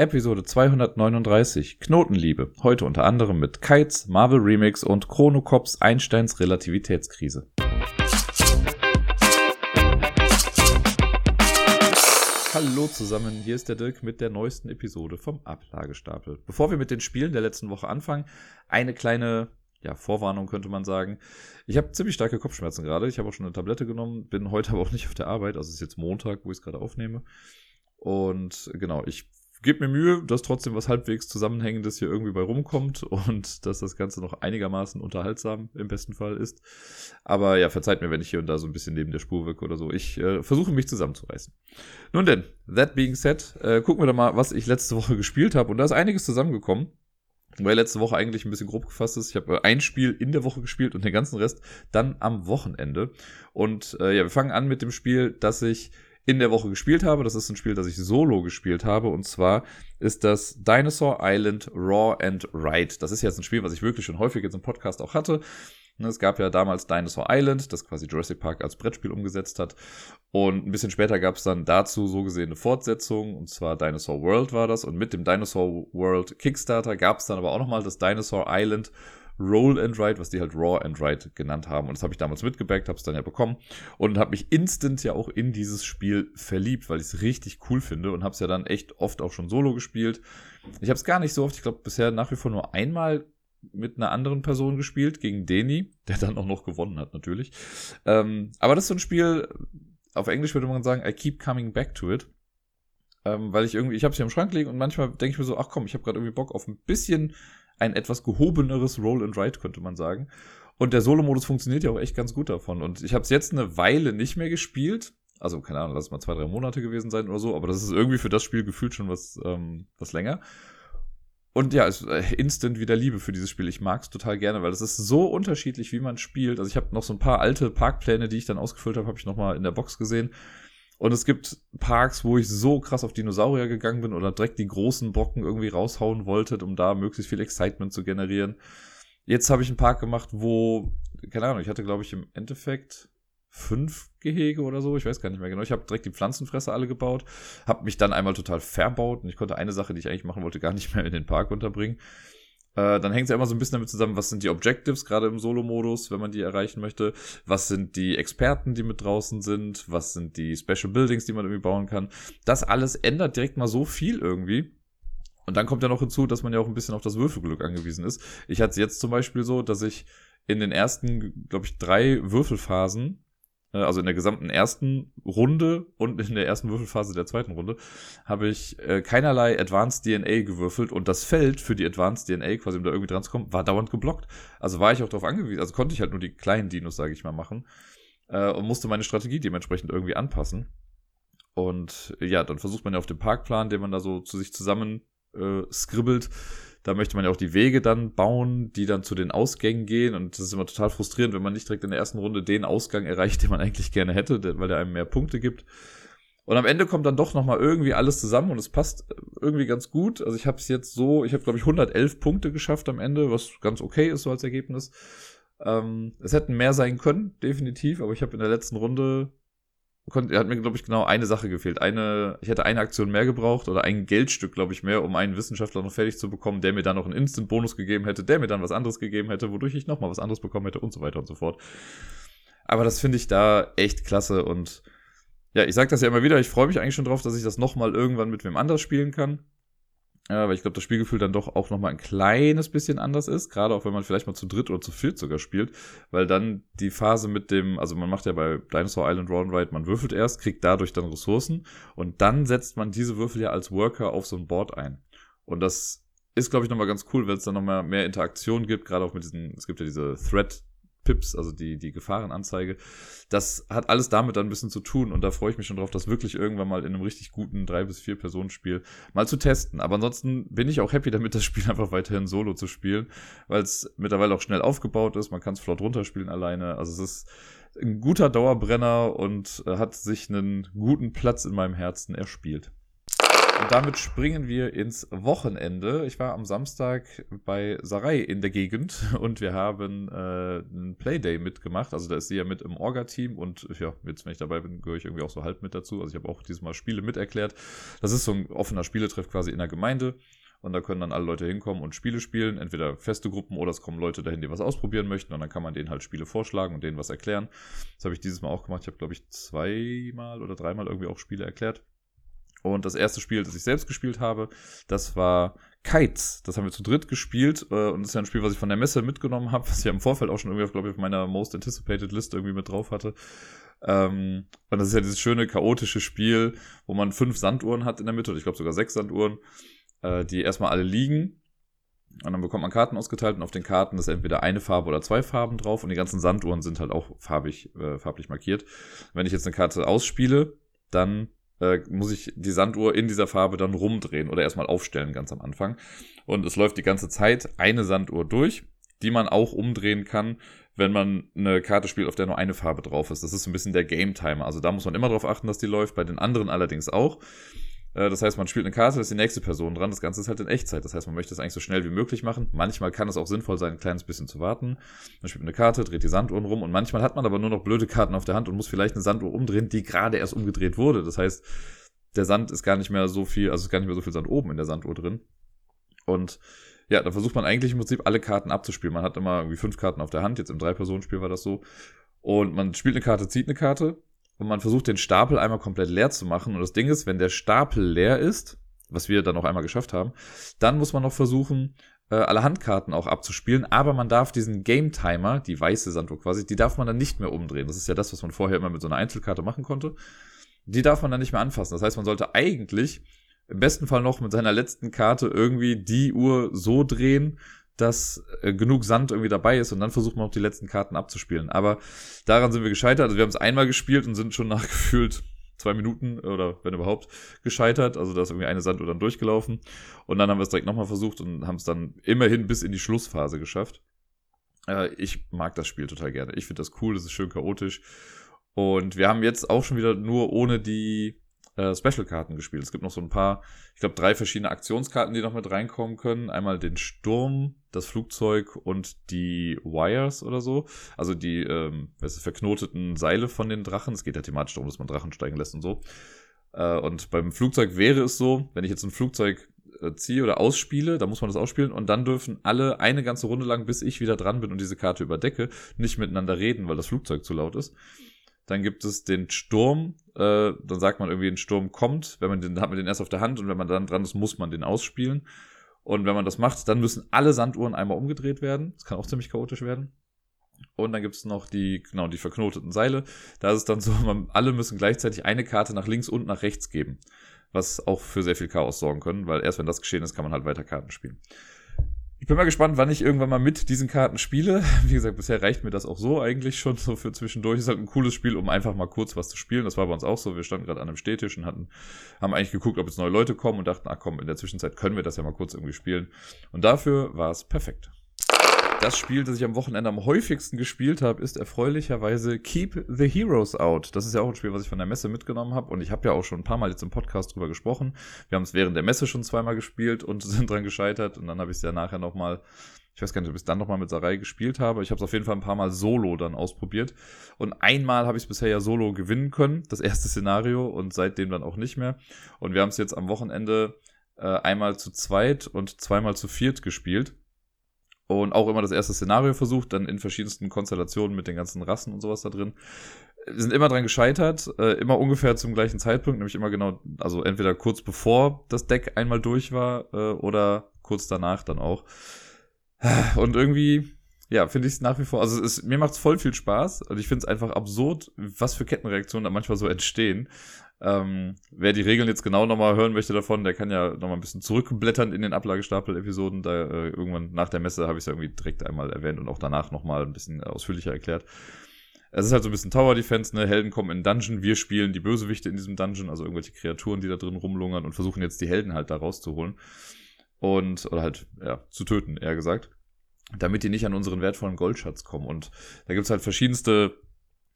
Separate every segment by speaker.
Speaker 1: Episode 239 Knotenliebe. Heute unter anderem mit Kites, Marvel Remix und Chrono Cops Einsteins Relativitätskrise. Hallo zusammen, hier ist der Dirk mit der neuesten Episode vom Ablagestapel. Bevor wir mit den Spielen der letzten Woche anfangen, eine kleine ja, Vorwarnung könnte man sagen. Ich habe ziemlich starke Kopfschmerzen gerade. Ich habe auch schon eine Tablette genommen, bin heute aber auch nicht auf der Arbeit. Also es ist jetzt Montag, wo ich es gerade aufnehme. Und genau, ich gebe mir Mühe, dass trotzdem was halbwegs Zusammenhängendes hier irgendwie bei rumkommt und dass das Ganze noch einigermaßen unterhaltsam im besten Fall ist. Aber ja, verzeiht mir, wenn ich hier und da so ein bisschen neben der Spur wirke oder so. Ich äh, versuche mich zusammenzureißen. Nun denn, that being said, äh, gucken wir doch mal, was ich letzte Woche gespielt habe. Und da ist einiges zusammengekommen. Weil letzte Woche eigentlich ein bisschen grob gefasst ist. Ich habe äh, ein Spiel in der Woche gespielt und den ganzen Rest dann am Wochenende. Und äh, ja, wir fangen an mit dem Spiel, das ich in der Woche gespielt habe. Das ist ein Spiel, das ich solo gespielt habe. Und zwar ist das Dinosaur Island Raw and Ride. Das ist jetzt ein Spiel, was ich wirklich schon häufig jetzt im Podcast auch hatte. Ne, es gab ja damals Dinosaur Island, das quasi Jurassic Park als Brettspiel umgesetzt hat. Und ein bisschen später gab es dann dazu so gesehen eine Fortsetzung, und zwar Dinosaur World war das. Und mit dem Dinosaur World Kickstarter gab es dann aber auch nochmal das Dinosaur Island Roll and Write, was die halt Raw and Write genannt haben. Und das habe ich damals mitgebackt, habe es dann ja bekommen und habe mich instant ja auch in dieses Spiel verliebt, weil ich es richtig cool finde und habe es ja dann echt oft auch schon solo gespielt. Ich habe es gar nicht so oft, ich glaube bisher nach wie vor nur einmal mit einer anderen Person gespielt, gegen Deni, der dann auch noch gewonnen hat natürlich. Ähm, aber das ist so ein Spiel, auf Englisch würde man sagen, I keep coming back to it. Ähm, weil ich irgendwie, ich habe hier im Schrank liegen und manchmal denke ich mir so, ach komm, ich habe gerade irgendwie Bock auf ein bisschen ein etwas gehobeneres Roll and Write, könnte man sagen. Und der Solo-Modus funktioniert ja auch echt ganz gut davon. Und ich habe es jetzt eine Weile nicht mehr gespielt. Also, keine Ahnung, lass es mal zwei, drei Monate gewesen sein oder so, aber das ist irgendwie für das Spiel gefühlt schon was, ähm, was länger. Und ja, ist äh, instant wieder Liebe für dieses Spiel. Ich mag es total gerne, weil es ist so unterschiedlich, wie man spielt. Also ich habe noch so ein paar alte Parkpläne, die ich dann ausgefüllt habe, habe ich noch mal in der Box gesehen. Und es gibt Parks, wo ich so krass auf Dinosaurier gegangen bin oder direkt die großen Brocken irgendwie raushauen wollte, um da möglichst viel Excitement zu generieren. Jetzt habe ich einen Park gemacht, wo, keine Ahnung, ich hatte, glaube ich, im Endeffekt fünf Gehege oder so, ich weiß gar nicht mehr genau. Ich habe direkt die Pflanzenfresser alle gebaut, habe mich dann einmal total verbaut und ich konnte eine Sache, die ich eigentlich machen wollte, gar nicht mehr in den Park unterbringen. Äh, dann hängt es ja immer so ein bisschen damit zusammen, was sind die Objectives, gerade im Solo-Modus, wenn man die erreichen möchte. Was sind die Experten, die mit draußen sind? Was sind die Special Buildings, die man irgendwie bauen kann? Das alles ändert direkt mal so viel irgendwie. Und dann kommt ja noch hinzu, dass man ja auch ein bisschen auf das Würfelglück angewiesen ist. Ich hatte es jetzt zum Beispiel so, dass ich in den ersten, glaube ich, drei Würfelphasen also in der gesamten ersten Runde und in der ersten Würfelphase der zweiten Runde, habe ich äh, keinerlei Advanced DNA gewürfelt und das Feld für die Advanced DNA, quasi um da irgendwie dran zu kommen, war dauernd geblockt. Also war ich auch darauf angewiesen, also konnte ich halt nur die kleinen Dinos, sage ich mal, machen äh, und musste meine Strategie dementsprechend irgendwie anpassen. Und ja, dann versucht man ja auf dem Parkplan, den man da so zu sich zusammen äh, skribbelt, da möchte man ja auch die Wege dann bauen, die dann zu den Ausgängen gehen. Und das ist immer total frustrierend, wenn man nicht direkt in der ersten Runde den Ausgang erreicht, den man eigentlich gerne hätte, weil der einem mehr Punkte gibt. Und am Ende kommt dann doch nochmal irgendwie alles zusammen und es passt irgendwie ganz gut. Also ich habe es jetzt so, ich habe glaube ich 111 Punkte geschafft am Ende, was ganz okay ist so als Ergebnis. Ähm, es hätten mehr sein können, definitiv, aber ich habe in der letzten Runde konnte, hat mir, glaube ich, genau eine Sache gefehlt. Eine, ich hätte eine Aktion mehr gebraucht oder ein Geldstück, glaube ich, mehr, um einen Wissenschaftler noch fertig zu bekommen, der mir dann noch einen Instant-Bonus gegeben hätte, der mir dann was anderes gegeben hätte, wodurch ich nochmal was anderes bekommen hätte und so weiter und so fort. Aber das finde ich da echt klasse und ja, ich sage das ja immer wieder, ich freue mich eigentlich schon drauf, dass ich das nochmal irgendwann mit wem anders spielen kann. Ja, weil ich glaube, das Spielgefühl dann doch auch nochmal ein kleines bisschen anders ist, gerade auch wenn man vielleicht mal zu dritt oder zu viert sogar spielt, weil dann die Phase mit dem, also man macht ja bei Dinosaur Island Round Ride, man würfelt erst, kriegt dadurch dann Ressourcen und dann setzt man diese Würfel ja als Worker auf so ein Board ein. Und das ist, glaube ich, nochmal ganz cool, weil es dann nochmal mehr Interaktion gibt, gerade auch mit diesen, es gibt ja diese Thread Pips, also die, die Gefahrenanzeige. Das hat alles damit dann ein bisschen zu tun und da freue ich mich schon drauf, das wirklich irgendwann mal in einem richtig guten 3- bis 4-Personen-Spiel mal zu testen. Aber ansonsten bin ich auch happy damit, das Spiel einfach weiterhin solo zu spielen, weil es mittlerweile auch schnell aufgebaut ist. Man kann es flott runterspielen alleine. Also es ist ein guter Dauerbrenner und hat sich einen guten Platz in meinem Herzen erspielt. Und damit springen wir ins Wochenende. Ich war am Samstag bei Sarai in der Gegend und wir haben äh, ein Playday mitgemacht. Also da ist sie ja mit im Orga-Team und ja, jetzt, wenn ich dabei bin, gehöre ich irgendwie auch so halb mit dazu. Also ich habe auch dieses Mal Spiele miterklärt. Das ist so ein offener Spieletreff quasi in der Gemeinde. Und da können dann alle Leute hinkommen und Spiele spielen, entweder feste Gruppen oder es kommen Leute dahin, die was ausprobieren möchten. Und dann kann man denen halt Spiele vorschlagen und denen was erklären. Das habe ich dieses Mal auch gemacht. Ich habe, glaube ich, zweimal oder dreimal irgendwie auch Spiele erklärt. Und das erste Spiel, das ich selbst gespielt habe, das war Kites. Das haben wir zu dritt gespielt. Äh, und das ist ja ein Spiel, was ich von der Messe mitgenommen habe, was ich im Vorfeld auch schon irgendwie, glaube ich, auf meiner Most Anticipated List irgendwie mit drauf hatte. Ähm, und das ist ja dieses schöne, chaotische Spiel, wo man fünf Sanduhren hat in der Mitte, oder ich glaube sogar sechs Sanduhren äh, die erstmal alle liegen. Und dann bekommt man Karten ausgeteilt und auf den Karten ist entweder eine Farbe oder zwei Farben drauf und die ganzen Sanduhren sind halt auch farbig, äh, farblich markiert. Wenn ich jetzt eine Karte ausspiele, dann äh, muss ich die Sanduhr in dieser Farbe dann rumdrehen oder erstmal aufstellen ganz am Anfang. Und es läuft die ganze Zeit eine Sanduhr durch, die man auch umdrehen kann, wenn man eine Karte spielt, auf der nur eine Farbe drauf ist. Das ist so ein bisschen der Game Timer. Also da muss man immer darauf achten, dass die läuft, bei den anderen allerdings auch. Äh, das heißt, man spielt eine Karte, ist die nächste Person dran. Das Ganze ist halt in Echtzeit. Das heißt, man möchte es eigentlich so schnell wie möglich machen. Manchmal kann es auch sinnvoll sein, ein kleines bisschen zu warten. Man spielt eine Karte, dreht die Sanduhren rum und manchmal hat man aber nur noch blöde Karten auf der Hand und muss vielleicht eine Sanduhr umdrehen, die gerade erst umgedreht wurde. Das heißt, der Sand ist gar nicht mehr so viel, also ist gar nicht mehr so viel Sand oben in der Sanduhr drin. Und ja, da versucht man eigentlich im Prinzip alle Karten abzuspielen. Man hat immer irgendwie fünf Karten auf der Hand. Jetzt im Drei-Personen-Spiel war das so. Und man spielt eine Karte, zieht eine Karte und man versucht den Stapel einmal komplett leer zu machen. Und das Ding ist, wenn der Stapel leer ist, was wir dann auch einmal geschafft haben, dann muss man noch versuchen, äh, alle Handkarten auch abzuspielen, aber man darf diesen Game Timer, die weiße Sanduhr quasi, die darf man dann nicht mehr umdrehen. Das ist ja das, was man vorher immer mit so einer Einzelkarte machen konnte. Die darf man dann nicht mehr anfassen. Das heißt, man sollte eigentlich im besten Fall noch mit seiner letzten Karte irgendwie die Uhr so drehen, dass äh, genug Sand irgendwie dabei ist und dann versucht man auch die letzten Karten abzuspielen. Aber daran sind wir gescheitert. Also wir haben es einmal gespielt und sind schon nach gefühlt zwei Minuten oder wenn überhaupt gescheitert. Also da ist irgendwie eine Sanduhr dann durchgelaufen. Und dann haben wir es direkt nochmal versucht und haben es dann immerhin bis in die Schlussphase geschafft. Äh, ich mag das Spiel total gerne. Ich finde das cool, das ist schön chaotisch. Und wir haben jetzt auch schon wieder nur ohne die äh, Special-Karten gespielt. Es gibt noch so ein paar, ich glaube, drei verschiedene Aktionskarten, die noch mit reinkommen können. Einmal den Sturm, das Flugzeug und die Wires oder so. Also die ähm, verknoteten Seile von den Drachen. Es geht ja thematisch darum, dass man Drachen steigen lässt und so. Äh, und beim Flugzeug wäre es so, wenn ich jetzt ein Flugzeug äh, ziehe oder ausspiele, da muss man das ausspielen und dann dürfen alle eine ganze Runde lang, bis ich wieder dran bin und diese Karte überdecke, nicht miteinander reden, weil das Flugzeug zu laut ist. Dann gibt es den Sturm. Äh, dann sagt man irgendwie, ein Sturm kommt. Wenn man den, hat man den erst auf der Hand und wenn man dann dran ist, muss man den ausspielen. Und wenn man das macht, dann müssen alle Sanduhren einmal umgedreht werden. Das kann auch ziemlich chaotisch werden. Und dann gibt es noch die, genau, die verknoteten Seile. Da ist es dann so, man, alle müssen gleichzeitig eine Karte nach links und nach rechts geben. Was auch für sehr viel Chaos sorgen können, weil erst wenn das geschehen ist, kann man halt weiter Karten spielen. Ich bin mal gespannt, wann ich irgendwann mal mit diesen Karten spiele. Wie gesagt, bisher reicht mir das auch so eigentlich schon so für zwischendurch. Ist halt ein cooles Spiel, um einfach mal kurz was zu spielen. Das war bei uns auch so. Wir standen gerade an einem Städtisch und hatten, haben eigentlich geguckt, ob jetzt neue Leute kommen und dachten, ach komm, in der Zwischenzeit können wir das ja mal kurz irgendwie spielen. Und dafür war es perfekt. Das Spiel, das ich am Wochenende am häufigsten gespielt habe, ist erfreulicherweise Keep the Heroes Out. Das ist ja auch ein Spiel, was ich von der Messe mitgenommen habe und ich habe ja auch schon ein paar Mal jetzt im Podcast drüber gesprochen. Wir haben es während der Messe schon zweimal gespielt und sind dran gescheitert und dann habe ich es ja nachher nochmal, ich weiß gar nicht, ob ich es dann nochmal mit Sarai gespielt habe. Ich habe es auf jeden Fall ein paar Mal solo dann ausprobiert und einmal habe ich es bisher ja solo gewinnen können, das erste Szenario und seitdem dann auch nicht mehr. Und wir haben es jetzt am Wochenende äh, einmal zu zweit und zweimal zu viert gespielt und auch immer das erste Szenario versucht, dann in verschiedensten Konstellationen mit den ganzen Rassen und sowas da drin. Wir sind immer dran gescheitert, äh, immer ungefähr zum gleichen Zeitpunkt, nämlich immer genau, also entweder kurz bevor das Deck einmal durch war äh, oder kurz danach dann auch. Und irgendwie, ja, finde ich es nach wie vor, also es, mir macht es voll viel Spaß und ich finde es einfach absurd, was für Kettenreaktionen da manchmal so entstehen. Ähm, wer die Regeln jetzt genau nochmal hören möchte davon, der kann ja nochmal ein bisschen zurückblättern in den Ablagestapel-Episoden. Da äh, irgendwann nach der Messe habe ich es ja irgendwie direkt einmal erwähnt und auch danach nochmal ein bisschen ausführlicher erklärt. Es ist halt so ein bisschen Tower Defense, ne? Helden kommen in Dungeon, wir spielen die Bösewichte in diesem Dungeon, also irgendwelche Kreaturen, die da drin rumlungern und versuchen jetzt die Helden halt da rauszuholen. Und, oder halt, ja, zu töten, eher gesagt. Damit die nicht an unseren wertvollen Goldschatz kommen. Und da gibt's halt verschiedenste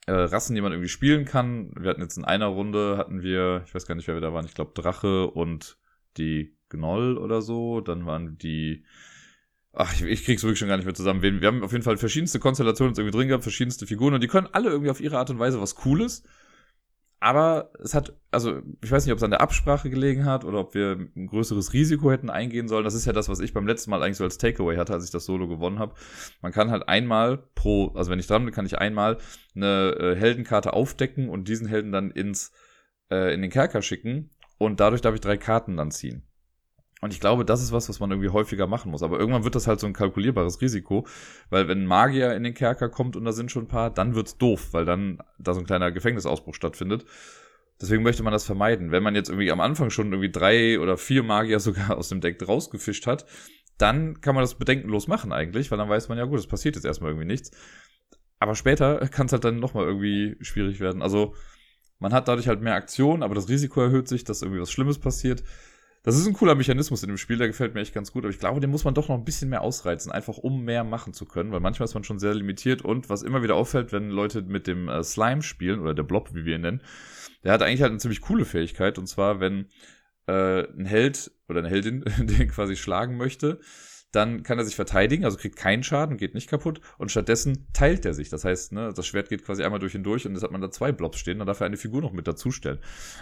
Speaker 1: äh, Rassen, die man irgendwie spielen kann. Wir hatten jetzt in einer Runde, hatten wir, ich weiß gar nicht, wer wir da waren, ich glaube Drache und die Gnoll oder so, dann waren die Ach, ich, ich krieg's wirklich schon gar nicht mehr zusammen. Wir haben auf jeden Fall verschiedenste Konstellationen irgendwie drin gehabt, verschiedenste Figuren und die können alle irgendwie auf ihre Art und Weise was Cooles. Aber es hat, also ich weiß nicht, ob es an der Absprache gelegen hat oder ob wir ein größeres Risiko hätten eingehen sollen. Das ist ja das, was ich beim letzten Mal eigentlich so als Takeaway hatte, als ich das Solo gewonnen habe. Man kann halt einmal pro, also wenn ich dran bin, kann ich einmal eine äh, Heldenkarte aufdecken und diesen Helden dann ins äh, in den Kerker schicken und dadurch darf ich drei Karten dann ziehen. Und ich glaube, das ist was, was man irgendwie häufiger machen muss. Aber irgendwann wird das halt so ein kalkulierbares Risiko, weil wenn ein Magier in den Kerker kommt und da sind schon ein paar, dann wird's doof, weil dann da so ein kleiner Gefängnisausbruch stattfindet. Deswegen möchte man das vermeiden. Wenn man jetzt irgendwie am Anfang schon irgendwie drei oder vier Magier sogar aus dem Deck rausgefischt hat, dann kann man das bedenkenlos machen eigentlich, weil dann weiß man ja gut, es passiert jetzt erstmal irgendwie nichts. Aber später kann es halt dann nochmal irgendwie schwierig werden. Also man hat dadurch halt mehr Aktion, aber das Risiko erhöht sich, dass irgendwie was Schlimmes passiert. Das ist ein cooler Mechanismus in dem Spiel, der gefällt mir echt ganz gut, aber ich glaube, den muss man doch noch ein bisschen mehr ausreizen, einfach um mehr machen zu können, weil manchmal ist man schon sehr limitiert und was immer wieder auffällt, wenn Leute mit dem äh, Slime spielen oder der Blob, wie wir ihn nennen, der hat eigentlich halt eine ziemlich coole Fähigkeit und zwar, wenn äh, ein Held oder eine Heldin den quasi schlagen möchte, dann kann er sich verteidigen, also kriegt keinen Schaden, geht nicht kaputt und stattdessen teilt er sich. Das heißt, ne, das Schwert geht quasi einmal durch ihn durch und jetzt hat man da zwei Blobs stehen, dann darf er eine Figur noch mit dazustellen.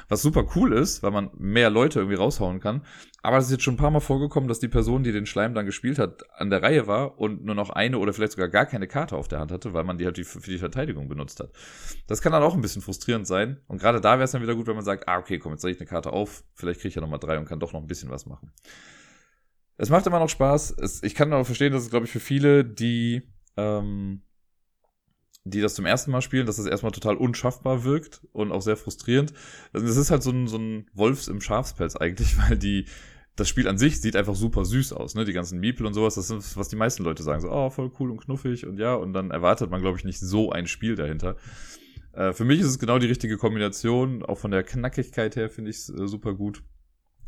Speaker 1: Was super cool ist, weil man mehr Leute irgendwie raushauen kann. Aber es ist jetzt schon ein paar Mal vorgekommen, dass die Person, die den Schleim dann gespielt hat, an der Reihe war und nur noch eine oder vielleicht sogar gar keine Karte auf der Hand hatte, weil man die halt für die Verteidigung benutzt hat. Das kann dann auch ein bisschen frustrierend sein. Und gerade da wäre es dann wieder gut, wenn man sagt, ah, okay, komm, jetzt soll ich eine Karte auf, vielleicht kriege ich ja nochmal drei und kann doch noch ein bisschen was machen. Es macht immer noch Spaß. Es, ich kann aber verstehen, dass es, glaube ich, für viele, die, ähm, die das zum ersten Mal spielen, dass es erstmal total unschaffbar wirkt und auch sehr frustrierend. Also es ist halt so ein, so ein Wolfs im Schafspelz eigentlich, weil die, das Spiel an sich sieht einfach super süß aus, ne? Die ganzen Miepel und sowas, das ist, was die meisten Leute sagen. So, oh, voll cool und knuffig und ja, und dann erwartet man, glaube ich, nicht so ein Spiel dahinter. Äh, für mich ist es genau die richtige Kombination. Auch von der Knackigkeit her finde ich es äh, super gut.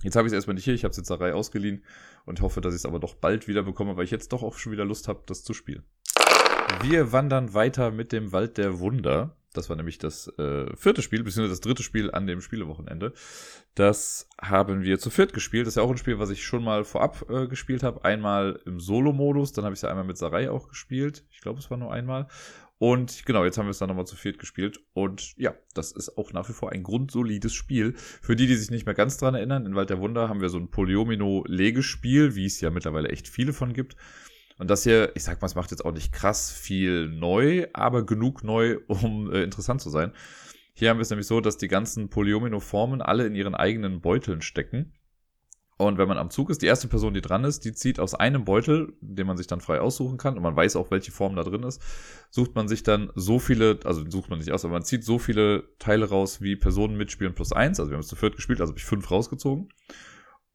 Speaker 1: Jetzt habe ich es erstmal nicht hier, ich habe es jetzt Reihe ausgeliehen und hoffe, dass ich es aber doch bald wieder bekomme, weil ich jetzt doch auch schon wieder Lust habe, das zu spielen. Wir wandern weiter mit dem Wald der Wunder. Das war nämlich das äh, vierte Spiel, beziehungsweise das dritte Spiel an dem Spielewochenende. Das haben wir zu viert gespielt. Das ist ja auch ein Spiel, was ich schon mal vorab äh, gespielt habe. Einmal im Solo-Modus, dann habe ich es ja einmal mit Sarai auch gespielt. Ich glaube, es war nur einmal. Und genau, jetzt haben wir es dann nochmal zu viert gespielt. Und ja, das ist auch nach wie vor ein grundsolides Spiel. Für die, die sich nicht mehr ganz dran erinnern, in Wald der Wunder haben wir so ein Polyomino-Legespiel, wie es ja mittlerweile echt viele von gibt. Und das hier, ich sag mal, es macht jetzt auch nicht krass viel neu, aber genug neu, um äh, interessant zu sein. Hier haben wir es nämlich so, dass die ganzen Polyomino-Formen alle in ihren eigenen Beuteln stecken. Und wenn man am Zug ist, die erste Person, die dran ist, die zieht aus einem Beutel, den man sich dann frei aussuchen kann, und man weiß auch, welche Form da drin ist, sucht man sich dann so viele, also sucht man nicht aus, aber man zieht so viele Teile raus, wie Personen mitspielen plus eins. Also wir haben es zu viert gespielt, also habe ich fünf rausgezogen.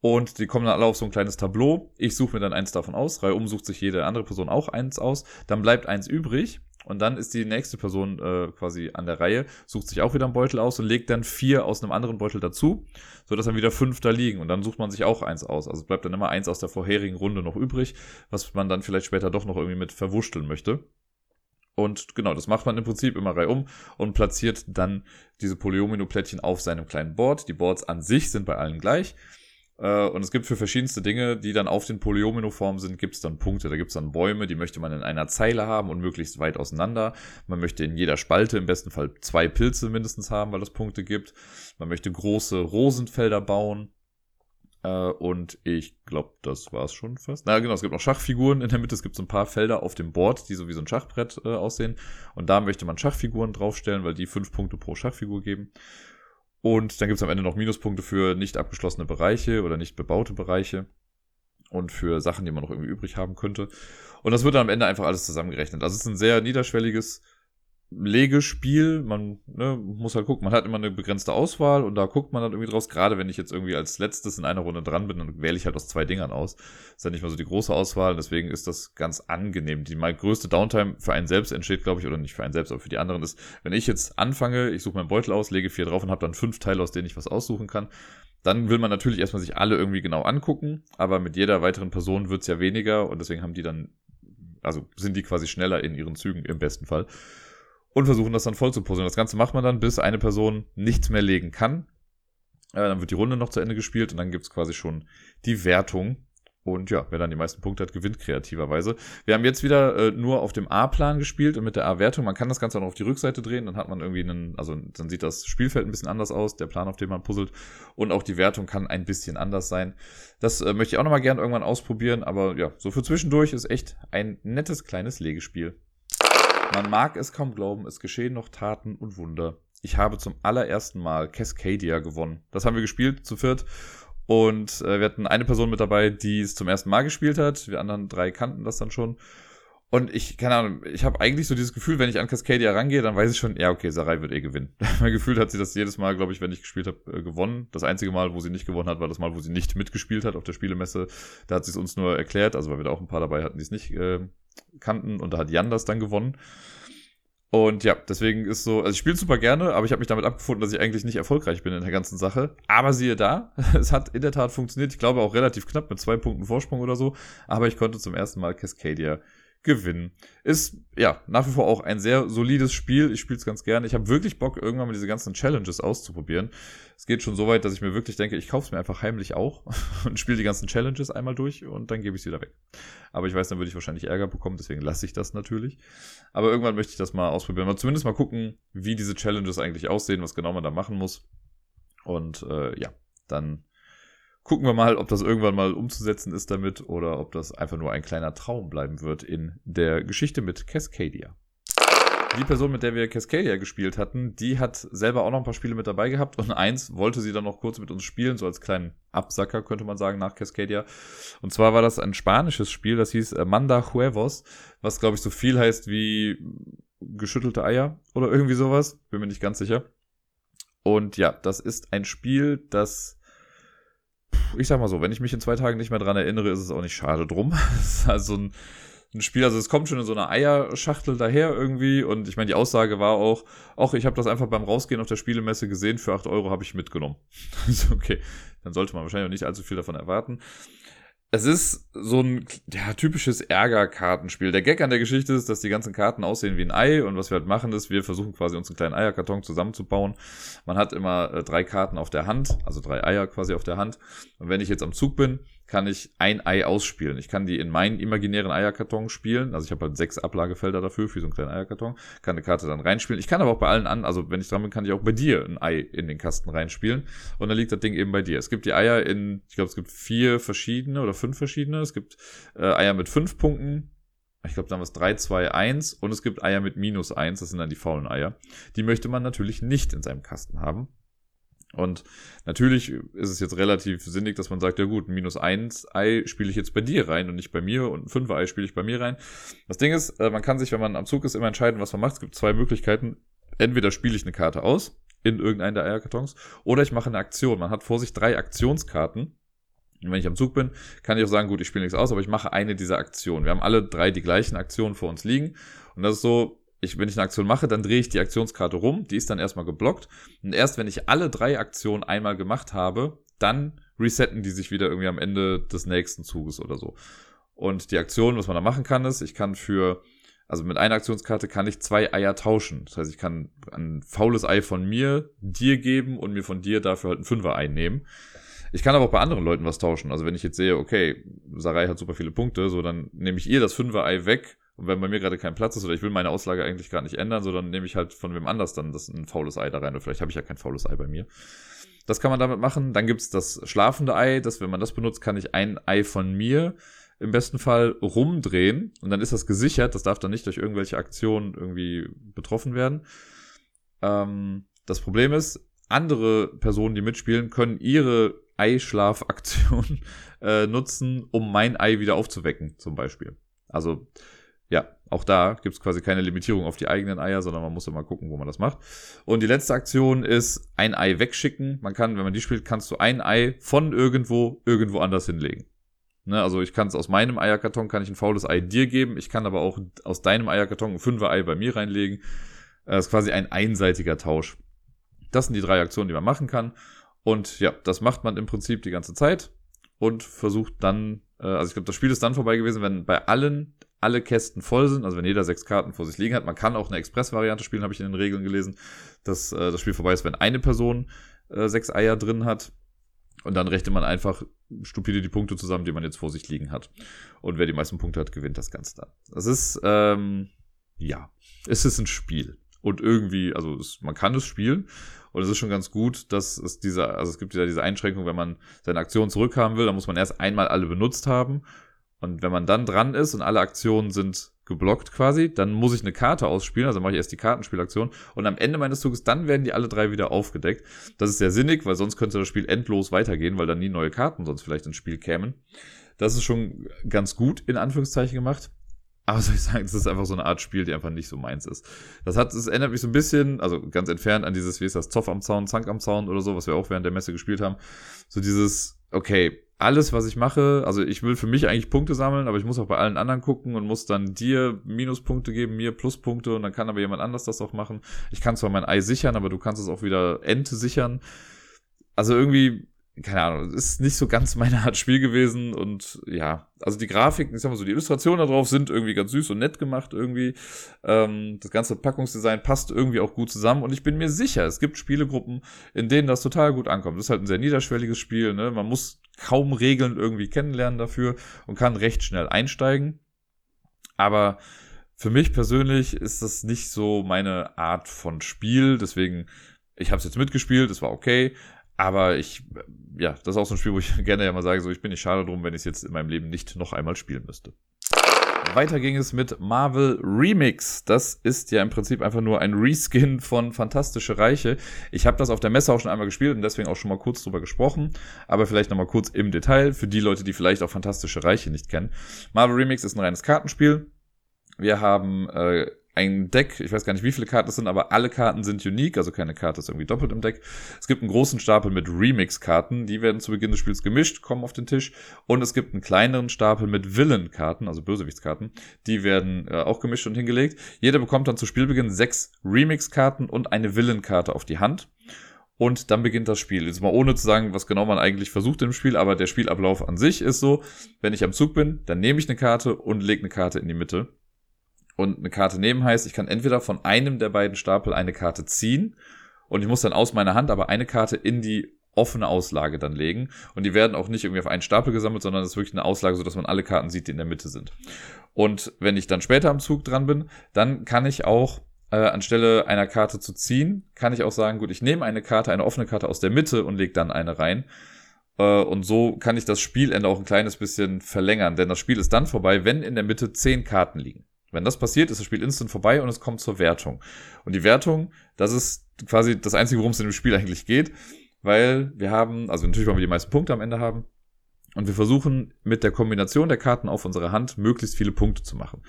Speaker 1: Und die kommen dann alle auf so ein kleines Tableau. Ich suche mir dann eins davon aus. Reihe um sucht sich jede andere Person auch eins aus. Dann bleibt eins übrig. Und dann ist die nächste Person äh, quasi an der Reihe, sucht sich auch wieder einen Beutel aus und legt dann vier aus einem anderen Beutel dazu, sodass dann wieder fünf da liegen. Und dann sucht man sich auch eins aus. Also bleibt dann immer eins aus der vorherigen Runde noch übrig, was man dann vielleicht später doch noch irgendwie mit verwurschteln möchte. Und genau, das macht man im Prinzip immer reihum und platziert dann diese Polyomino-Plättchen auf seinem kleinen Board. Die Boards an sich sind bei allen gleich. Äh, und es gibt für verschiedenste Dinge, die dann auf den Polyomino-Formen sind, gibt es dann Punkte. Da gibt es dann Bäume, die möchte man in einer Zeile haben und möglichst weit auseinander. Man möchte in jeder Spalte im besten Fall zwei Pilze mindestens haben, weil es Punkte gibt. Man möchte große Rosenfelder bauen. Uh, und ich glaube, das war's schon fast. Na genau, es gibt noch Schachfiguren. In der Mitte es gibt so ein paar Felder auf dem Board, die so wie so ein Schachbrett äh, aussehen. Und da möchte man Schachfiguren draufstellen, weil die fünf Punkte pro Schachfigur geben. Und dann gibt es am Ende noch Minuspunkte für nicht abgeschlossene Bereiche oder nicht bebaute Bereiche und für Sachen, die man noch irgendwie übrig haben könnte. Und das wird dann am Ende einfach alles zusammengerechnet. Also es ist ein sehr niederschwelliges Legespiel. Man ne, muss halt gucken, man hat immer eine begrenzte Auswahl und da guckt man dann irgendwie draus. Gerade wenn ich jetzt irgendwie als letztes in einer Runde dran bin, dann wähle ich halt aus zwei Dingern aus. Ist ja nicht mehr so die große Auswahl, deswegen ist das ganz angenehm. Die mal größte Downtime für einen selbst entsteht, glaube ich, oder nicht für einen selbst, aber für die anderen ist, wenn ich jetzt anfange, ich suche meinen Beutel aus, lege vier drauf und habe dann fünf Teile, aus denen ich was aussuchen kann. Dann will man natürlich erstmal sich alle irgendwie genau angucken, aber mit jeder weiteren Person wird's ja weniger und deswegen haben die dann, also sind die quasi schneller in ihren Zügen im besten Fall und versuchen das dann voll zu puzzeln. Das Ganze macht man dann, bis eine Person nichts mehr legen kann. Äh, dann wird die Runde noch zu Ende gespielt und dann gibt's quasi schon die Wertung. Und ja, wer dann die meisten Punkte hat, gewinnt kreativerweise. Wir haben jetzt wieder äh, nur auf dem A-Plan gespielt und mit der A-Wertung. Man kann das Ganze auch noch auf die Rückseite drehen, dann hat man irgendwie einen, also dann sieht das Spielfeld ein bisschen anders aus, der Plan, auf dem man puzzelt. Und auch die Wertung kann ein bisschen anders sein. Das äh, möchte ich auch nochmal gerne irgendwann ausprobieren, aber ja, so für zwischendurch ist echt ein nettes kleines Legespiel. Man mag es kaum glauben, es geschehen noch Taten und Wunder. Ich habe zum allerersten Mal Cascadia gewonnen. Das haben wir gespielt zu viert und äh, wir hatten eine Person mit dabei, die es zum ersten Mal gespielt hat. Wir anderen drei kannten das dann schon. Und ich, keine Ahnung, ich habe eigentlich so dieses Gefühl, wenn ich an Cascadia rangehe, dann weiß ich schon, ja, okay, Sarai wird eh gewinnen. mein Gefühl hat sie das jedes Mal, glaube ich, wenn ich gespielt habe, äh, gewonnen. Das einzige Mal, wo sie nicht gewonnen hat, war das Mal, wo sie nicht mitgespielt hat auf der Spielemesse. Da hat sie es uns nur erklärt, also weil wir da auch ein paar dabei hatten, die es nicht äh, kannten. Und da hat Jan das dann gewonnen. Und ja, deswegen ist so, also ich spiele super gerne, aber ich habe mich damit abgefunden, dass ich eigentlich nicht erfolgreich bin in der ganzen Sache. Aber siehe da, es hat in der Tat funktioniert. Ich glaube auch relativ knapp mit zwei Punkten Vorsprung oder so. Aber ich konnte zum ersten Mal Cascadia gewinnen. Ist ja nach wie vor auch ein sehr solides Spiel. Ich spiele es ganz gerne. Ich habe wirklich Bock, irgendwann mal diese ganzen Challenges auszuprobieren. Es geht schon so weit, dass ich mir wirklich denke, ich kaufe es mir einfach heimlich auch und spiele die ganzen Challenges einmal durch und dann gebe ich es wieder weg. Aber ich weiß, dann würde ich wahrscheinlich Ärger bekommen, deswegen lasse ich das natürlich. Aber irgendwann möchte ich das mal ausprobieren. Mal zumindest mal gucken, wie diese Challenges eigentlich aussehen, was genau man da machen muss. Und äh, ja, dann gucken wir mal, ob das irgendwann mal umzusetzen ist damit oder ob das einfach nur ein kleiner Traum bleiben wird in der Geschichte mit Cascadia. Die Person, mit der wir Cascadia gespielt hatten, die hat selber auch noch ein paar Spiele mit dabei gehabt und eins wollte sie dann noch kurz mit uns spielen, so als kleinen Absacker könnte man sagen nach Cascadia. Und zwar war das ein spanisches Spiel, das hieß äh, Manda Huevos, was glaube ich so viel heißt wie geschüttelte Eier oder irgendwie sowas, bin mir nicht ganz sicher. Und ja, das ist ein Spiel, das ich sag mal so, wenn ich mich in zwei Tagen nicht mehr dran erinnere, ist es auch nicht schade drum. Es ist also ein, ein Spiel, also es kommt schon in so einer Eierschachtel daher irgendwie und ich meine, die Aussage war auch, auch ich habe das einfach beim Rausgehen auf der Spielemesse gesehen, für acht Euro habe ich mitgenommen. also okay, dann sollte man wahrscheinlich auch nicht allzu viel davon erwarten es ist so ein ja, typisches Ärgerkartenspiel. Der Gag an der Geschichte ist, dass die ganzen Karten aussehen wie ein Ei und was wir halt machen ist, wir versuchen quasi uns einen kleinen Eierkarton zusammenzubauen. Man hat immer äh, drei Karten auf der Hand, also drei Eier quasi auf der Hand. Und wenn ich jetzt am Zug bin, kann ich ein Ei ausspielen. Ich kann die in meinen imaginären Eierkarton spielen. Also ich habe halt sechs Ablagefelder dafür, für so einen kleinen Eierkarton. Kann eine Karte dann reinspielen. Ich kann aber auch bei allen an, also wenn ich dran bin, kann ich auch bei dir ein Ei in den Kasten reinspielen. Und dann liegt das Ding eben bei dir. Es gibt die Eier in, ich glaube, es gibt vier verschiedene oder fünf verschiedene. Es gibt äh, Eier mit fünf Punkten. Ich glaube, damals 3, 2, 1 und es gibt Eier mit minus 1, das sind dann die faulen Eier. Die möchte man natürlich nicht in seinem Kasten haben. Und natürlich ist es jetzt relativ sinnig, dass man sagt, ja gut, ein minus eins Ei spiele ich jetzt bei dir rein und nicht bei mir und ein fünfer Ei spiele ich bei mir rein. Das Ding ist, äh, man kann sich, wenn man am Zug ist, immer entscheiden, was man macht. Es gibt zwei Möglichkeiten. Entweder spiele ich eine Karte aus in irgendeinen der Eierkartons oder ich mache eine Aktion. Man hat vor sich drei Aktionskarten. Und wenn ich am Zug bin, kann ich auch sagen, gut, ich spiele nichts aus, aber ich mache eine dieser Aktionen. Wir haben alle drei die gleichen Aktionen vor uns liegen. Und das ist so, ich, wenn ich eine Aktion mache, dann drehe ich die Aktionskarte rum, die ist dann erstmal geblockt. Und erst wenn ich alle drei Aktionen einmal gemacht habe, dann resetten die sich wieder irgendwie am Ende des nächsten Zuges oder so. Und die Aktion, was man da machen kann, ist, ich kann für, also mit einer Aktionskarte kann ich zwei Eier tauschen. Das heißt, ich kann ein faules Ei von mir dir geben und mir von dir dafür halt ein Fünfer-Ei nehmen. Ich kann aber auch bei anderen Leuten was tauschen. Also wenn ich jetzt sehe, okay, Sarai hat super viele Punkte, so dann nehme ich ihr das Fünfer-Ei weg und wenn bei mir gerade kein Platz ist oder ich will meine Auslage eigentlich gar nicht ändern, so dann nehme ich halt von wem anders dann das ein faules Ei da rein. Oder vielleicht habe ich ja kein faules Ei bei mir. Das kann man damit machen. Dann gibt's das schlafende Ei. Das, wenn man das benutzt, kann ich ein Ei von mir im besten Fall rumdrehen und dann ist das gesichert. Das darf dann nicht durch irgendwelche Aktionen irgendwie betroffen werden. Ähm, das Problem ist, andere Personen, die mitspielen, können ihre Eischlafaktion äh, nutzen, um mein Ei wieder aufzuwecken, zum Beispiel. Also ja, auch da gibt's quasi keine Limitierung auf die eigenen Eier, sondern man muss immer gucken, wo man das macht. Und die letzte Aktion ist ein Ei wegschicken. Man kann, wenn man die spielt, kannst du ein Ei von irgendwo irgendwo anders hinlegen. Ne, also ich kann es aus meinem Eierkarton, kann ich ein faules Ei dir geben. Ich kann aber auch aus deinem Eierkarton ein fünfer Ei bei mir reinlegen. Das ist quasi ein einseitiger Tausch. Das sind die drei Aktionen, die man machen kann. Und ja, das macht man im Prinzip die ganze Zeit und versucht dann, äh, also ich glaube, das Spiel ist dann vorbei gewesen, wenn bei allen alle Kästen voll sind, also wenn jeder sechs Karten vor sich liegen hat. Man kann auch eine Express-Variante spielen, habe ich in den Regeln gelesen, dass äh, das Spiel vorbei ist, wenn eine Person äh, sechs Eier drin hat. Und dann rechnet man einfach stupide die Punkte zusammen, die man jetzt vor sich liegen hat. Und wer die meisten Punkte hat, gewinnt das Ganze dann. Das ist, ähm, ja, es ist ein Spiel. Und irgendwie, also es, man kann es spielen. Und es ist schon ganz gut, dass es diese, also es gibt ja diese Einschränkung, wenn man seine Aktion zurückhaben will, dann muss man erst einmal alle benutzt haben. Und wenn man dann dran ist und alle Aktionen sind geblockt quasi, dann muss ich eine Karte ausspielen, also mache ich erst die Kartenspielaktion und am Ende meines Zuges, dann werden die alle drei wieder aufgedeckt. Das ist sehr sinnig, weil sonst könnte das Spiel endlos weitergehen, weil dann nie neue Karten sonst vielleicht ins Spiel kämen. Das ist schon ganz gut in Anführungszeichen gemacht. Aber soll ich sagen, das ist einfach so eine Art Spiel, die einfach nicht so meins ist. Das hat, es erinnert mich so ein bisschen, also ganz entfernt an dieses, wie ist das, Zoff am Zaun, Zank am Zaun oder so, was wir auch während der Messe gespielt haben. So dieses, okay, alles, was ich mache, also ich will für mich eigentlich Punkte sammeln, aber ich muss auch bei allen anderen gucken und muss dann dir Minuspunkte geben, mir Pluspunkte und dann kann aber jemand anders das auch machen. Ich kann zwar mein Ei sichern, aber du kannst es auch wieder Ente sichern. Also irgendwie keine Ahnung, ist nicht so ganz meine Art Spiel gewesen und ja, also die Grafiken, ich sag mal so, die Illustrationen da drauf sind irgendwie ganz süß und nett gemacht irgendwie. Ähm, das ganze Packungsdesign passt irgendwie auch gut zusammen und ich bin mir sicher, es gibt Spielegruppen, in denen das total gut ankommt. Das ist halt ein sehr niederschwelliges Spiel, ne? Man muss kaum Regeln irgendwie kennenlernen dafür und kann recht schnell einsteigen. Aber für mich persönlich ist das nicht so meine Art von Spiel, deswegen ich habe es jetzt mitgespielt, es war okay, aber ich, ja, das ist auch so ein Spiel, wo ich gerne ja mal sage, so ich bin nicht schade drum, wenn ich es jetzt in meinem Leben nicht noch einmal spielen müsste. Weiter ging es mit Marvel Remix. Das ist ja im Prinzip einfach nur ein Reskin von Fantastische Reiche. Ich habe das auf der Messe auch schon einmal gespielt und deswegen auch schon mal kurz drüber gesprochen. Aber vielleicht nochmal kurz im Detail für die Leute, die vielleicht auch Fantastische Reiche nicht kennen. Marvel Remix ist ein reines Kartenspiel. Wir haben äh, ein Deck, ich weiß gar nicht, wie viele Karten es sind, aber alle Karten sind unique, also keine Karte ist irgendwie doppelt im Deck. Es gibt einen großen Stapel mit Remix-Karten, die werden zu Beginn des Spiels gemischt, kommen auf den Tisch. Und es gibt einen kleineren Stapel mit Villain-Karten, also Bösewichtskarten, die werden äh, auch gemischt und hingelegt. Jeder bekommt dann zu Spielbeginn sechs Remix-Karten und eine Villain-Karte auf die Hand. Und dann beginnt das Spiel. Jetzt mal ohne zu sagen, was genau man eigentlich versucht im Spiel, aber der Spielablauf an sich ist so, wenn ich am Zug bin, dann nehme ich eine Karte und lege eine Karte in die Mitte und eine Karte nehmen heißt, ich kann entweder von einem der beiden Stapel eine Karte ziehen und ich muss dann aus meiner Hand aber eine Karte in die offene Auslage dann legen. Und die werden auch nicht irgendwie auf einen Stapel gesammelt, sondern es ist wirklich eine Auslage, sodass man alle Karten sieht, die in der Mitte sind. Und wenn ich dann später am Zug dran bin, dann kann ich auch äh, anstelle einer Karte zu ziehen, kann ich auch sagen, gut, ich nehme eine Karte, eine offene Karte aus der Mitte und lege dann eine rein. Äh, und so kann ich das Spielende auch ein kleines bisschen verlängern, denn das Spiel ist dann vorbei, wenn in der Mitte zehn Karten liegen. Wenn das passiert, ist das Spiel instant vorbei und es kommt zur Wertung. Und die Wertung, das ist quasi das Einzige, worum es in dem Spiel eigentlich geht, weil wir haben, also natürlich wollen wir die meisten Punkte am Ende haben, und wir versuchen mit der Kombination der Karten auf unserer Hand möglichst viele Punkte zu machen.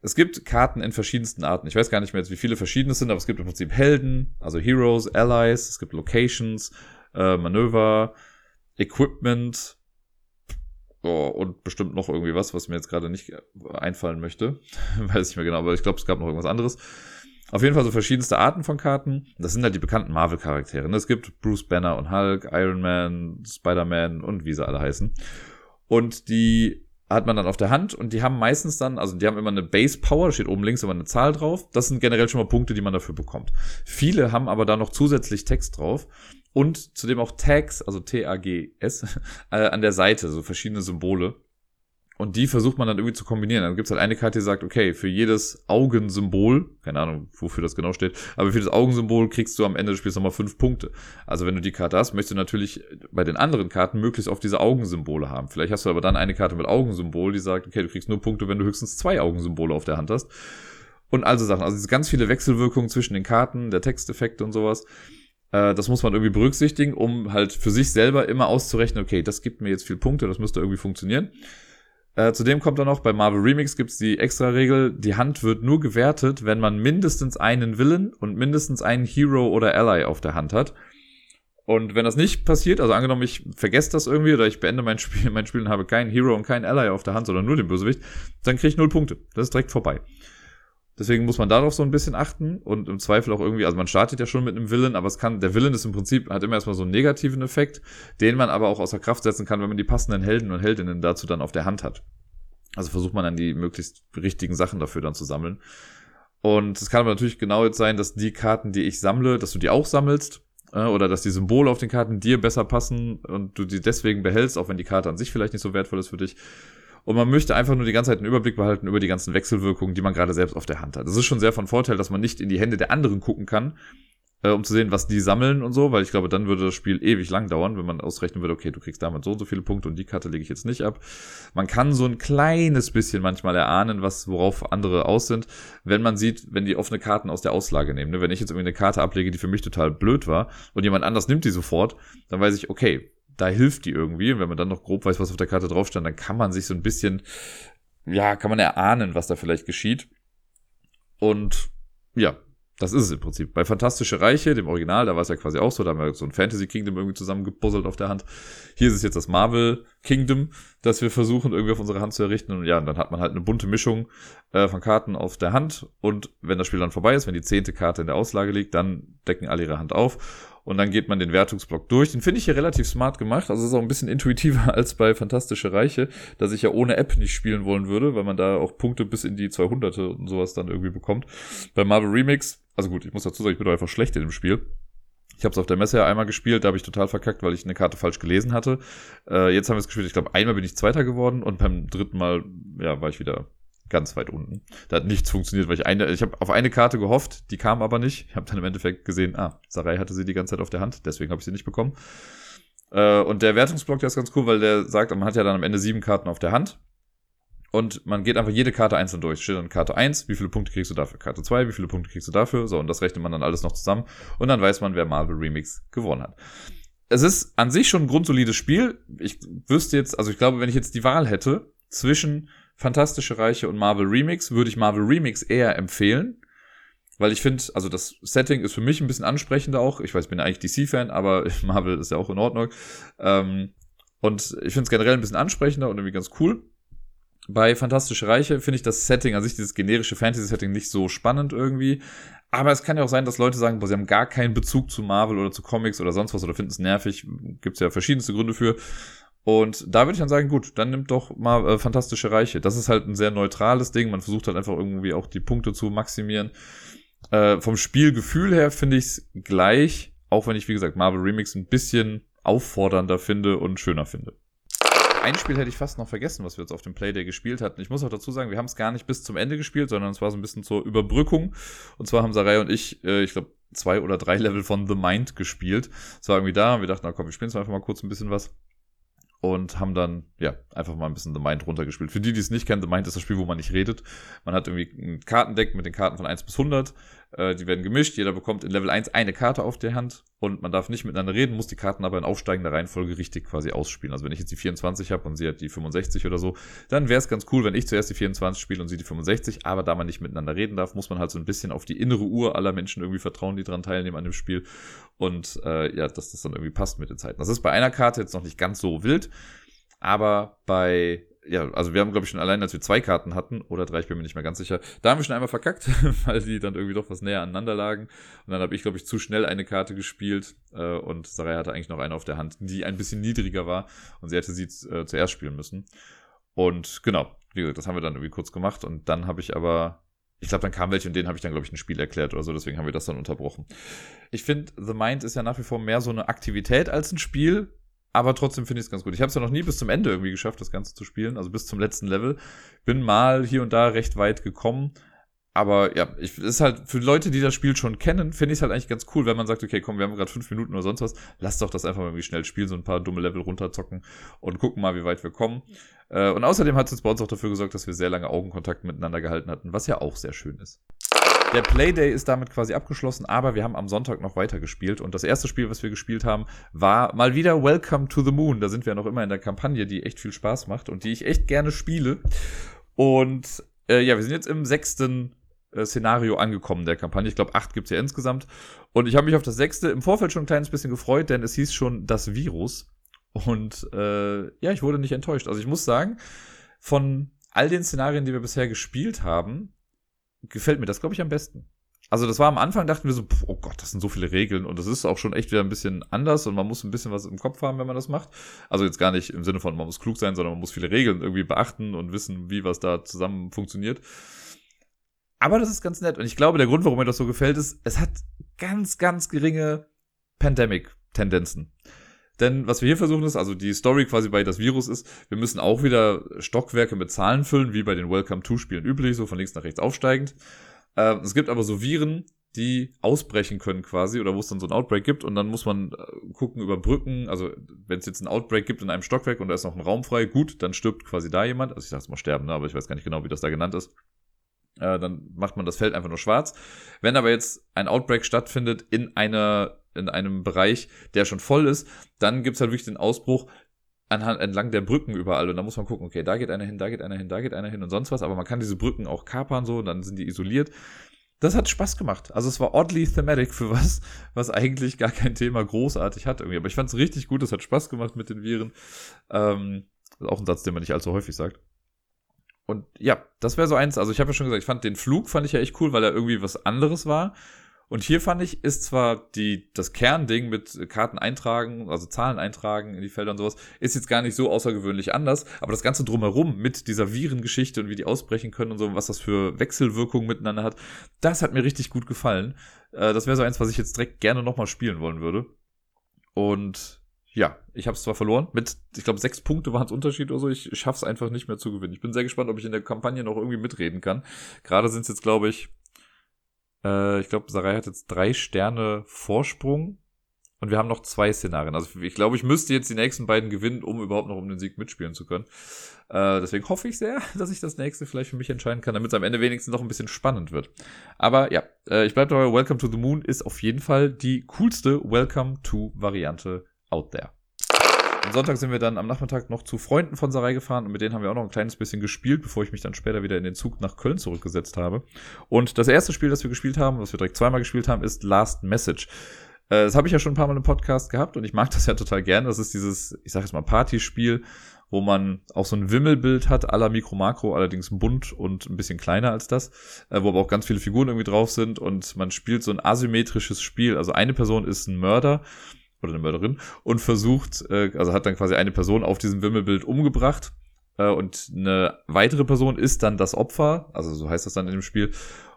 Speaker 1: Es gibt Karten in verschiedensten Arten. Ich weiß gar nicht mehr, wie viele verschiedene sind, aber es gibt im Prinzip Helden, also Heroes, Allies, es gibt Locations, äh, Manöver, Equipment, Oh, und bestimmt noch irgendwie was, was mir jetzt gerade nicht einfallen möchte. Weiß ich mehr genau, aber ich glaube, es gab noch irgendwas anderes. Auf jeden Fall so verschiedenste Arten von Karten. Das sind halt die bekannten Marvel-Charaktere. Ne? Es gibt Bruce Banner und Hulk, Iron Man, Spider-Man und wie sie alle heißen. Und die hat man dann auf der Hand und die haben meistens dann, also die haben immer eine Base Power, steht oben links immer eine Zahl drauf. Das sind generell schon mal Punkte, die man dafür bekommt. Viele haben aber da noch zusätzlich Text drauf und zudem auch Tags, also T-A-G-S, äh, an der Seite, so verschiedene Symbole. Und die versucht man dann irgendwie zu kombinieren. Dann gibt's halt eine Karte, die sagt, okay, für jedes Augensymbol, keine Ahnung, wofür das genau steht, aber für das Augensymbol kriegst du am Ende des Spiels nochmal fünf Punkte. Also wenn du die Karte hast, möchtest du natürlich bei den anderen Karten möglichst auf diese Augensymbole haben. Vielleicht hast du aber dann eine Karte mit Augensymbol, die sagt, okay, du kriegst nur Punkte, wenn du höchstens zwei Augensymbole auf der Hand hast. Und also Sachen. Also ganz viele Wechselwirkungen zwischen den Karten, der Texteffekte und sowas. Äh, das muss man irgendwie berücksichtigen, um halt für sich selber immer auszurechnen, okay, das gibt mir jetzt viel Punkte, das müsste irgendwie funktionieren. Äh, zudem kommt dann noch, bei Marvel Remix gibt's die extra Regel, die Hand wird nur gewertet, wenn man mindestens einen Villain und mindestens einen Hero oder Ally auf der Hand hat. Und wenn das nicht passiert, also angenommen, ich vergesse das irgendwie oder ich beende mein Spiel, mein Spiel und habe keinen Hero und keinen Ally auf der Hand, sondern nur den Bösewicht, dann kriege ich null Punkte. Das ist direkt vorbei. Deswegen muss man darauf so ein bisschen achten und im Zweifel auch irgendwie, also man startet ja schon mit einem Willen, aber es kann, der Willen ist im Prinzip, hat immer erstmal so einen negativen Effekt, den man aber auch außer Kraft setzen kann, wenn man die passenden Helden und Heldinnen dazu dann auf der Hand hat. Also versucht man dann die möglichst richtigen Sachen dafür dann zu sammeln. Und es kann aber natürlich genau jetzt sein, dass die Karten, die ich sammle, dass du die auch sammelst. Äh, oder dass die Symbole auf den Karten dir besser passen und du die deswegen behältst, auch wenn die Karte an sich vielleicht nicht so wertvoll ist für dich. Und man möchte einfach nur die ganze Zeit einen Überblick behalten über die ganzen Wechselwirkungen, die man gerade selbst auf der Hand hat. Das ist schon sehr von Vorteil, dass man nicht in die Hände der anderen gucken kann, äh, um zu sehen, was die sammeln und so, weil ich glaube, dann würde das Spiel ewig lang dauern, wenn man ausrechnen würde, okay, du kriegst damit so und so viele Punkte und die Karte lege ich jetzt nicht ab. Man kann so ein kleines bisschen manchmal erahnen, was, worauf andere aus sind, wenn man sieht, wenn die offene Karten aus der Auslage nehmen. Ne? Wenn ich jetzt irgendwie eine Karte ablege, die für mich total blöd war und jemand anders nimmt die sofort, dann weiß ich, okay, da hilft die irgendwie. Und wenn man dann noch grob weiß, was auf der Karte drauf stand, dann kann man sich so ein bisschen, ja, kann man erahnen, was da vielleicht geschieht. Und ja, das ist es im Prinzip. Bei Fantastische Reiche, dem Original, da war es ja quasi auch so, da haben wir so ein Fantasy Kingdom irgendwie zusammengepuzzelt auf der Hand. Hier ist es jetzt das Marvel Kingdom, das wir versuchen irgendwie auf unsere Hand zu errichten. Und ja, dann hat man halt eine bunte Mischung äh, von Karten auf der Hand. Und wenn das Spiel dann vorbei ist, wenn die zehnte Karte in der Auslage liegt, dann decken alle ihre Hand auf und dann geht man den Wertungsblock durch. Den finde ich hier relativ smart gemacht. Also ist auch ein bisschen intuitiver als bei Fantastische Reiche, dass ich ja ohne App nicht spielen wollen würde, weil man da auch Punkte bis in die 200 und sowas dann irgendwie bekommt. Bei Marvel Remix, also gut, ich muss dazu sagen, ich bin doch einfach schlecht in dem Spiel. Ich habe es auf der Messe ja einmal gespielt, da habe ich total verkackt, weil ich eine Karte falsch gelesen hatte. Äh, jetzt haben wir es gespielt, ich glaube, einmal bin ich Zweiter geworden und beim dritten Mal, ja, war ich wieder ganz weit unten. Da hat nichts funktioniert, weil ich eine, ich habe auf eine Karte gehofft, die kam aber nicht. Ich habe dann im Endeffekt gesehen, ah, Sarai hatte sie die ganze Zeit auf der Hand, deswegen habe ich sie nicht bekommen. Äh, und der Wertungsblock, der ist ganz cool, weil der sagt, man hat ja dann am Ende sieben Karten auf der Hand. Und man geht einfach jede Karte einzeln durch. Steht dann Karte 1, wie viele Punkte kriegst du dafür? Karte 2, wie viele Punkte kriegst du dafür? So, und das rechnet man dann alles noch zusammen. Und dann weiß man, wer Marvel Remix gewonnen hat. Es ist an sich schon ein grundsolides Spiel. Ich wüsste jetzt, also ich glaube, wenn ich jetzt die Wahl hätte zwischen Fantastische Reiche und Marvel Remix würde ich Marvel Remix eher empfehlen. Weil ich finde, also das Setting ist für mich ein bisschen ansprechender auch. Ich weiß, ich bin eigentlich DC-Fan, aber Marvel ist ja auch in Ordnung. Ähm, und ich finde es generell ein bisschen ansprechender und irgendwie ganz cool. Bei Fantastische Reiche finde ich das Setting, also ich dieses generische Fantasy-Setting nicht so spannend irgendwie. Aber es kann ja auch sein, dass Leute sagen, boah, sie haben gar keinen Bezug zu Marvel oder zu Comics oder sonst was oder finden es nervig. Gibt es ja verschiedenste Gründe für. Und da würde ich dann sagen, gut, dann nimmt doch mal äh, Fantastische Reiche. Das ist halt ein sehr neutrales Ding. Man versucht halt einfach irgendwie auch die Punkte zu maximieren. Äh, vom Spielgefühl her finde ich es gleich, auch wenn ich, wie gesagt, Marvel Remix ein bisschen auffordernder finde und schöner finde. Ein Spiel hätte ich fast noch vergessen, was wir jetzt auf dem Playday gespielt hatten. Ich muss auch dazu sagen, wir haben es gar nicht bis zum Ende gespielt, sondern es war so ein bisschen zur Überbrückung. Und zwar haben Sarai und ich, äh, ich glaube, zwei oder drei Level von The Mind gespielt. Es war irgendwie da und wir dachten, na komm, wir spielen jetzt einfach mal kurz ein bisschen was und haben dann, ja, einfach mal ein bisschen The Mind runtergespielt. Für die, die es nicht kennen, The Mind ist das Spiel, wo man nicht redet. Man hat irgendwie ein Kartendeck mit den Karten von 1 bis 100. Äh, die werden gemischt. Jeder bekommt in Level 1 eine Karte auf der Hand und man darf nicht miteinander reden, muss die Karten aber in aufsteigender Reihenfolge richtig quasi ausspielen. Also wenn ich jetzt die 24 habe und sie hat die 65 oder so, dann wäre es ganz cool, wenn ich zuerst die 24 spiele und sie die 65. Aber da man nicht miteinander reden darf, muss man halt so ein bisschen auf die innere Uhr aller Menschen irgendwie vertrauen, die daran teilnehmen an dem Spiel. Und äh, ja, dass das dann irgendwie passt mit den Zeiten. Das ist bei einer Karte jetzt noch nicht ganz so wild. Aber bei ja, also wir haben, glaube ich, schon allein, als wir zwei Karten hatten, oder drei, ich bin mir nicht mehr ganz sicher, da haben wir schon einmal verkackt, weil die dann irgendwie doch was näher aneinander lagen. Und dann habe ich, glaube ich, zu schnell eine Karte gespielt äh, und Sarai hatte eigentlich noch eine auf der Hand, die ein bisschen niedriger war und sie hätte sie äh, zuerst spielen müssen. Und genau, wie gesagt, das haben wir dann irgendwie kurz gemacht und dann habe ich aber ich glaube, dann kam welche und denen habe ich dann, glaube ich, ein Spiel erklärt oder so, deswegen haben wir das dann unterbrochen. Ich finde, The Mind ist ja nach wie vor mehr so eine Aktivität als ein Spiel. Aber trotzdem finde ich es ganz gut. Ich habe es ja noch nie bis zum Ende irgendwie geschafft, das Ganze zu spielen, also bis zum letzten Level. Bin mal hier und da recht weit gekommen. Aber ja, ich, ist halt für Leute, die das Spiel schon kennen, finde ich es halt eigentlich ganz cool, wenn man sagt, okay, komm, wir haben gerade fünf Minuten oder sonst was, lass doch das einfach irgendwie schnell spielen, so ein paar dumme Level runterzocken und gucken mal, wie weit wir kommen. Äh, und außerdem hat es jetzt bei uns auch dafür gesorgt, dass wir sehr lange Augenkontakt miteinander gehalten hatten, was ja auch sehr schön ist. Der Playday ist damit quasi abgeschlossen, aber wir haben am Sonntag noch weiter gespielt und das erste Spiel, was wir gespielt haben, war mal wieder Welcome to the Moon. Da sind wir noch immer in der Kampagne, die echt viel Spaß macht und die ich echt gerne spiele. Und äh, ja, wir sind jetzt im sechsten äh, Szenario angekommen der Kampagne. Ich glaube, acht gibt's ja insgesamt. Und ich habe mich auf das sechste im Vorfeld schon ein kleines bisschen gefreut, denn es hieß schon das Virus. Und äh, ja, ich wurde nicht enttäuscht. Also ich muss sagen, von all den Szenarien, die wir bisher gespielt haben, gefällt mir das, glaube ich, am besten. Also das war am Anfang, dachten wir so, oh Gott, das sind so viele Regeln und das ist auch schon echt wieder ein bisschen anders und man muss ein bisschen was im Kopf haben, wenn man das macht. Also jetzt gar nicht im Sinne von, man muss klug sein, sondern man muss viele Regeln irgendwie beachten und wissen, wie was da zusammen funktioniert. Aber das ist ganz nett und ich glaube, der Grund, warum mir das so gefällt, ist, es hat ganz, ganz geringe Pandemic-Tendenzen. Denn was wir hier versuchen ist, also die Story quasi bei das Virus ist, wir müssen auch wieder Stockwerke mit Zahlen füllen, wie bei den Welcome-to-Spielen üblich, so von links nach rechts aufsteigend. Äh, es gibt aber so Viren, die ausbrechen können quasi oder wo es dann so ein Outbreak gibt und dann muss man äh, gucken über Brücken, also wenn es jetzt ein Outbreak gibt in einem Stockwerk und da ist noch ein Raum frei, gut, dann stirbt quasi da jemand, also ich sag's mal sterben, ne, aber ich weiß gar nicht genau, wie das da genannt ist. Äh, dann macht man das Feld einfach nur schwarz. Wenn aber jetzt ein Outbreak stattfindet in einer in einem Bereich, der schon voll ist, dann gibt's halt wirklich den Ausbruch, anhand, entlang der Brücken überall. Und da muss man gucken, okay, da geht einer hin, da geht einer hin, da geht einer hin und sonst was. Aber man kann diese Brücken auch kapern so, und dann sind die isoliert. Das hat Spaß gemacht. Also es war oddly thematic für was, was eigentlich gar kein Thema großartig hat irgendwie. Aber ich fand es richtig gut, es hat Spaß gemacht mit den Viren. Ähm, auch ein Satz, den man nicht allzu häufig sagt. Und ja, das wäre so eins. Also ich habe ja schon gesagt, ich fand den Flug fand ich ja echt cool, weil er irgendwie was anderes war. Und hier fand ich, ist zwar die, das Kernding mit Karten eintragen, also Zahlen eintragen in die Felder und sowas, ist jetzt gar nicht so außergewöhnlich anders, aber das Ganze drumherum mit dieser Virengeschichte und wie die ausbrechen können und so, was das für Wechselwirkungen miteinander hat, das hat mir richtig gut gefallen. Äh, das wäre so eins, was ich jetzt direkt gerne nochmal spielen wollen würde. Und ja, ich habe es zwar verloren, mit, ich glaube, sechs Punkte waren es Unterschied oder so. Ich schaff's einfach nicht mehr zu gewinnen. Ich bin sehr gespannt, ob ich in der Kampagne noch irgendwie mitreden kann. Gerade sind es jetzt, glaube ich, äh, ich glaube, Sarai hat jetzt drei Sterne Vorsprung. Und wir haben noch zwei Szenarien. Also ich glaube, ich müsste jetzt die nächsten beiden gewinnen, um überhaupt noch um den Sieg mitspielen zu können. Äh, deswegen hoffe ich sehr, dass ich das nächste vielleicht für mich entscheiden kann, damit es am Ende wenigstens noch ein bisschen spannend wird. Aber ja, äh, ich bleibe dabei, Welcome to the Moon ist auf jeden Fall die coolste Welcome to Variante out there. Am Sonntag sind wir dann am Nachmittag noch zu Freunden von Sarai gefahren und mit denen haben wir auch noch ein kleines bisschen gespielt, bevor ich mich dann später wieder in den Zug nach Köln zurückgesetzt habe. Und das erste Spiel, das wir gespielt haben, was wir direkt zweimal gespielt haben, ist Last Message. Äh, das habe ich ja schon ein paar Mal im Podcast gehabt und ich mag das ja total gerne. Das ist dieses, ich sage jetzt mal, Partyspiel, wo man auch so ein Wimmelbild hat, aller Mikro Makro, allerdings bunt und ein bisschen kleiner als das, äh, wo aber auch ganz viele Figuren irgendwie drauf sind und man spielt so ein asymmetrisches Spiel. Also eine Person ist ein Mörder oder eine Mörderin und versucht, äh, also hat dann quasi eine Person auf diesem Wimmelbild umgebracht äh, und eine weitere Person ist dann das Opfer, also so heißt das dann in dem Spiel.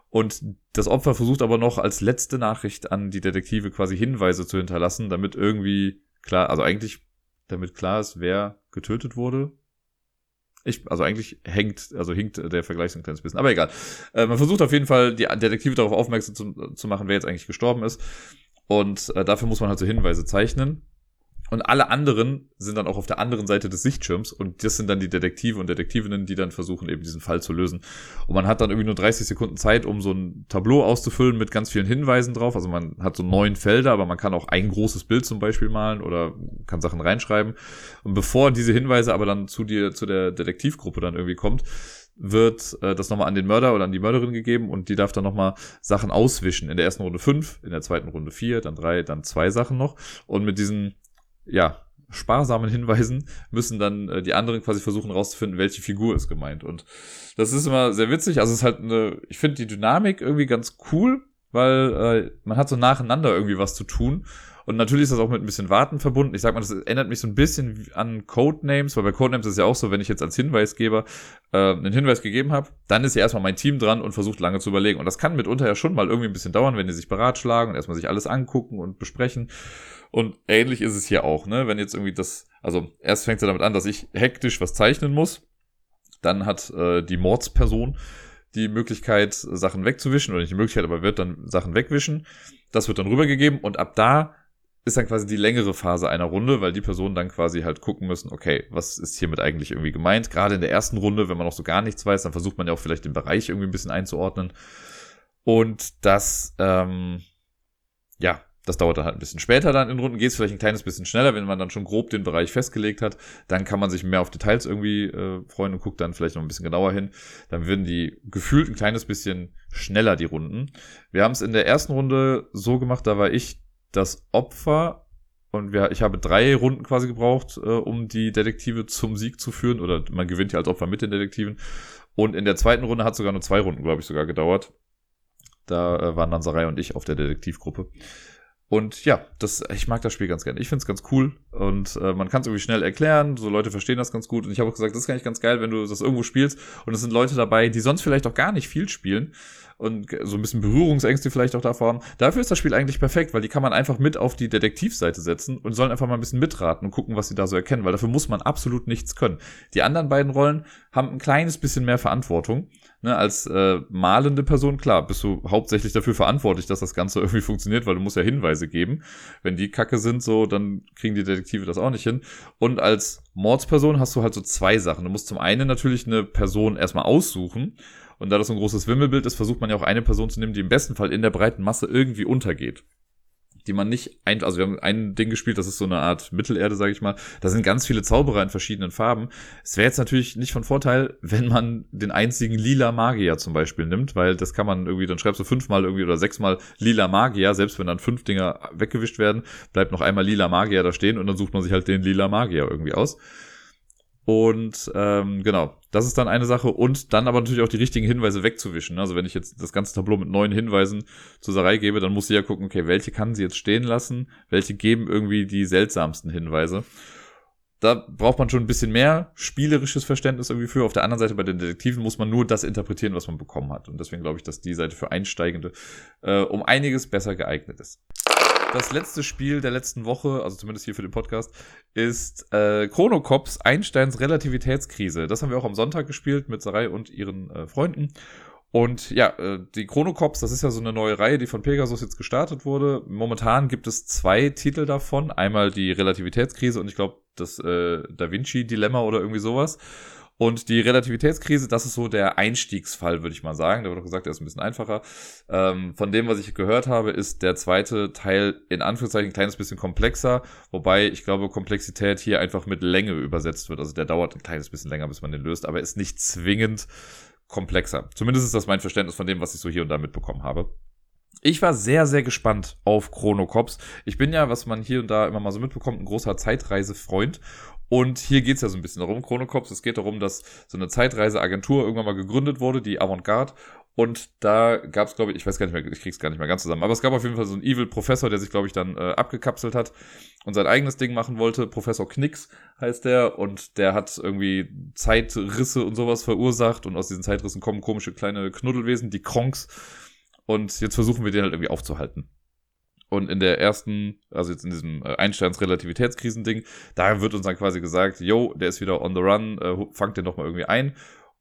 Speaker 1: Und das Opfer versucht aber noch als letzte Nachricht an die Detektive quasi Hinweise zu hinterlassen, damit irgendwie klar, also eigentlich damit klar ist, wer getötet wurde. Ich, also eigentlich hängt, also hinkt der Vergleich so ein kleines bisschen. Aber egal. Äh, man versucht auf jeden Fall, die Detektive darauf aufmerksam zu, zu machen, wer jetzt eigentlich gestorben ist. Und äh, dafür muss man halt so Hinweise zeichnen. Und alle anderen sind dann auch auf der anderen Seite des Sichtschirms und das sind dann die Detektive und Detektivinnen, die dann versuchen, eben diesen Fall zu lösen. Und man hat dann irgendwie nur 30 Sekunden Zeit, um so ein Tableau auszufüllen mit ganz vielen Hinweisen drauf. Also man hat so neun Felder, aber man kann auch ein großes Bild zum Beispiel malen oder kann Sachen reinschreiben. Und bevor diese Hinweise aber dann zu dir, zu der Detektivgruppe dann irgendwie kommt, wird äh, das nochmal an den Mörder oder an die Mörderin gegeben und die darf dann nochmal Sachen auswischen. In der ersten Runde fünf, in der zweiten Runde vier, dann drei, dann zwei Sachen noch. Und mit diesen, ja, sparsamen Hinweisen müssen dann äh, die anderen quasi versuchen rauszufinden, welche Figur ist gemeint. Und das ist immer sehr witzig. Also es ist halt eine, ich finde die Dynamik irgendwie ganz cool, weil äh, man hat so nacheinander irgendwie was zu tun. Und natürlich ist das auch mit ein bisschen Warten verbunden. Ich sag mal, das erinnert mich so ein bisschen an Codenames, weil bei Codenames ist es ja auch so, wenn ich jetzt als Hinweisgeber äh, einen Hinweis gegeben habe, dann ist ja erstmal mein Team dran und versucht lange zu überlegen. Und das kann mitunter ja schon mal irgendwie ein bisschen dauern, wenn die sich beratschlagen und erstmal sich alles angucken und besprechen. Und ähnlich ist es hier auch, ne? Wenn jetzt irgendwie das, also erst fängt es damit an, dass ich hektisch was zeichnen muss. Dann hat äh, die Mordsperson die Möglichkeit, Sachen wegzuwischen, oder nicht die Möglichkeit, aber wird dann Sachen wegwischen. Das wird dann rübergegeben und ab da ist dann quasi die längere Phase einer Runde, weil die Personen dann quasi halt gucken müssen, okay, was ist hiermit eigentlich irgendwie gemeint? Gerade in der ersten Runde, wenn man noch so gar nichts weiß, dann versucht man ja auch vielleicht den Bereich irgendwie ein bisschen einzuordnen. Und das, ähm, ja, das dauert dann halt ein bisschen später dann in Runden, geht es vielleicht ein kleines bisschen schneller, wenn man dann schon grob den Bereich festgelegt hat, dann kann man sich mehr auf Details irgendwie äh, freuen und guckt dann vielleicht noch ein bisschen genauer hin. Dann würden die gefühlt ein kleines bisschen schneller die Runden. Wir haben es in der ersten Runde so gemacht, da war ich das Opfer und wir, ich habe drei Runden quasi gebraucht, äh, um die Detektive zum Sieg zu führen. Oder man gewinnt ja als Opfer mit den Detektiven. Und in der zweiten Runde hat sogar nur zwei Runden, glaube ich, sogar gedauert. Da äh, waren dann Sarai und ich auf der Detektivgruppe. Und ja, das, ich mag das Spiel ganz gerne. Ich finde es ganz cool. und äh, man kann es irgendwie schnell erklären, so Leute verstehen das ganz gut und ich habe auch gesagt, das ist eigentlich ganz geil, wenn du das irgendwo spielst und es sind Leute dabei, die sonst vielleicht auch gar nicht viel spielen und so ein bisschen Berührungsängste vielleicht auch davor haben. Dafür ist das Spiel eigentlich perfekt, weil die kann man einfach mit auf die Detektivseite setzen und sollen einfach mal ein bisschen mitraten und gucken, was sie da so erkennen, weil dafür muss man absolut nichts können. Die anderen beiden Rollen haben ein kleines bisschen mehr Verantwortung. Ne, als äh, malende Person, klar, bist du hauptsächlich dafür verantwortlich, dass das Ganze irgendwie funktioniert, weil du musst ja Hinweise geben. Wenn die kacke sind, so, dann kriegen die Detektive das auch nicht hin. Und als Mordsperson hast du halt so zwei Sachen. Du musst zum einen natürlich eine Person erstmal aussuchen und da das so ein großes Wimmelbild ist, versucht man ja auch eine Person zu nehmen, die im besten Fall in der breiten Masse irgendwie untergeht. Die man nicht ein, also wir haben ein Ding gespielt, das ist so eine Art Mittelerde, sage ich mal. Da sind ganz viele Zauberer in verschiedenen Farben. Es wäre jetzt natürlich nicht von Vorteil, wenn man den einzigen lila Magier zum Beispiel nimmt, weil das kann man irgendwie, dann schreibst du fünfmal irgendwie oder sechsmal lila Magier, selbst wenn dann fünf Dinger weggewischt werden, bleibt noch einmal lila Magier da stehen und dann sucht man sich halt den lila Magier irgendwie aus. Und ähm, genau, das ist dann eine Sache. Und dann aber natürlich auch die richtigen Hinweise wegzuwischen. Also wenn ich jetzt das ganze Tableau mit neun Hinweisen zur Sarai gebe, dann muss sie ja gucken, okay, welche kann sie jetzt stehen lassen, welche geben irgendwie die seltsamsten Hinweise. Da braucht man schon ein bisschen mehr spielerisches Verständnis irgendwie für. Auf der anderen Seite bei den Detektiven muss man nur das interpretieren, was man bekommen hat. Und deswegen glaube ich, dass die Seite für Einsteigende äh, um einiges besser geeignet ist das letzte Spiel der letzten Woche, also zumindest hier für den Podcast, ist äh, Chrono Cops Einsteins Relativitätskrise. Das haben wir auch am Sonntag gespielt mit Sarai und ihren äh, Freunden. Und ja, äh, die Chrono Cops, das ist ja so eine neue Reihe, die von Pegasus jetzt gestartet wurde. Momentan gibt es zwei Titel davon. Einmal die Relativitätskrise und ich glaube das äh, Da Vinci Dilemma oder irgendwie sowas. Und die Relativitätskrise, das ist so der Einstiegsfall, würde ich mal sagen. Da wird auch gesagt, der ist ein bisschen einfacher. Ähm, von dem, was ich gehört habe, ist der zweite Teil in Anführungszeichen ein kleines bisschen komplexer, wobei ich glaube, Komplexität hier einfach mit Länge übersetzt wird. Also der dauert ein kleines bisschen länger, bis man den löst, aber ist nicht zwingend komplexer. Zumindest ist das mein Verständnis von dem, was ich so hier und da mitbekommen habe. Ich war sehr, sehr gespannt auf Chrono Cops. Ich bin ja, was man hier und da immer mal so mitbekommt, ein großer Zeitreisefreund. Und hier geht's ja so ein bisschen darum, Chrono Cops. Es geht darum, dass so eine Zeitreiseagentur irgendwann mal gegründet wurde, die Avantgarde. Und da gab's, glaube ich, ich weiß gar nicht mehr, ich krieg's gar nicht mehr ganz zusammen, aber es gab auf jeden Fall so einen Evil Professor, der sich, glaube ich, dann äh, abgekapselt hat und sein eigenes Ding machen wollte. Professor Knicks heißt der und der hat irgendwie Zeitrisse und sowas verursacht und aus diesen Zeitrissen kommen komische kleine Knuddelwesen, die Kronks und jetzt versuchen wir den halt irgendwie aufzuhalten. Und in der ersten, also jetzt in diesem äh, Einsteins Relativitätskrisending, da wird uns dann quasi gesagt, yo, der ist wieder on the run, äh, fangt den doch mal irgendwie ein.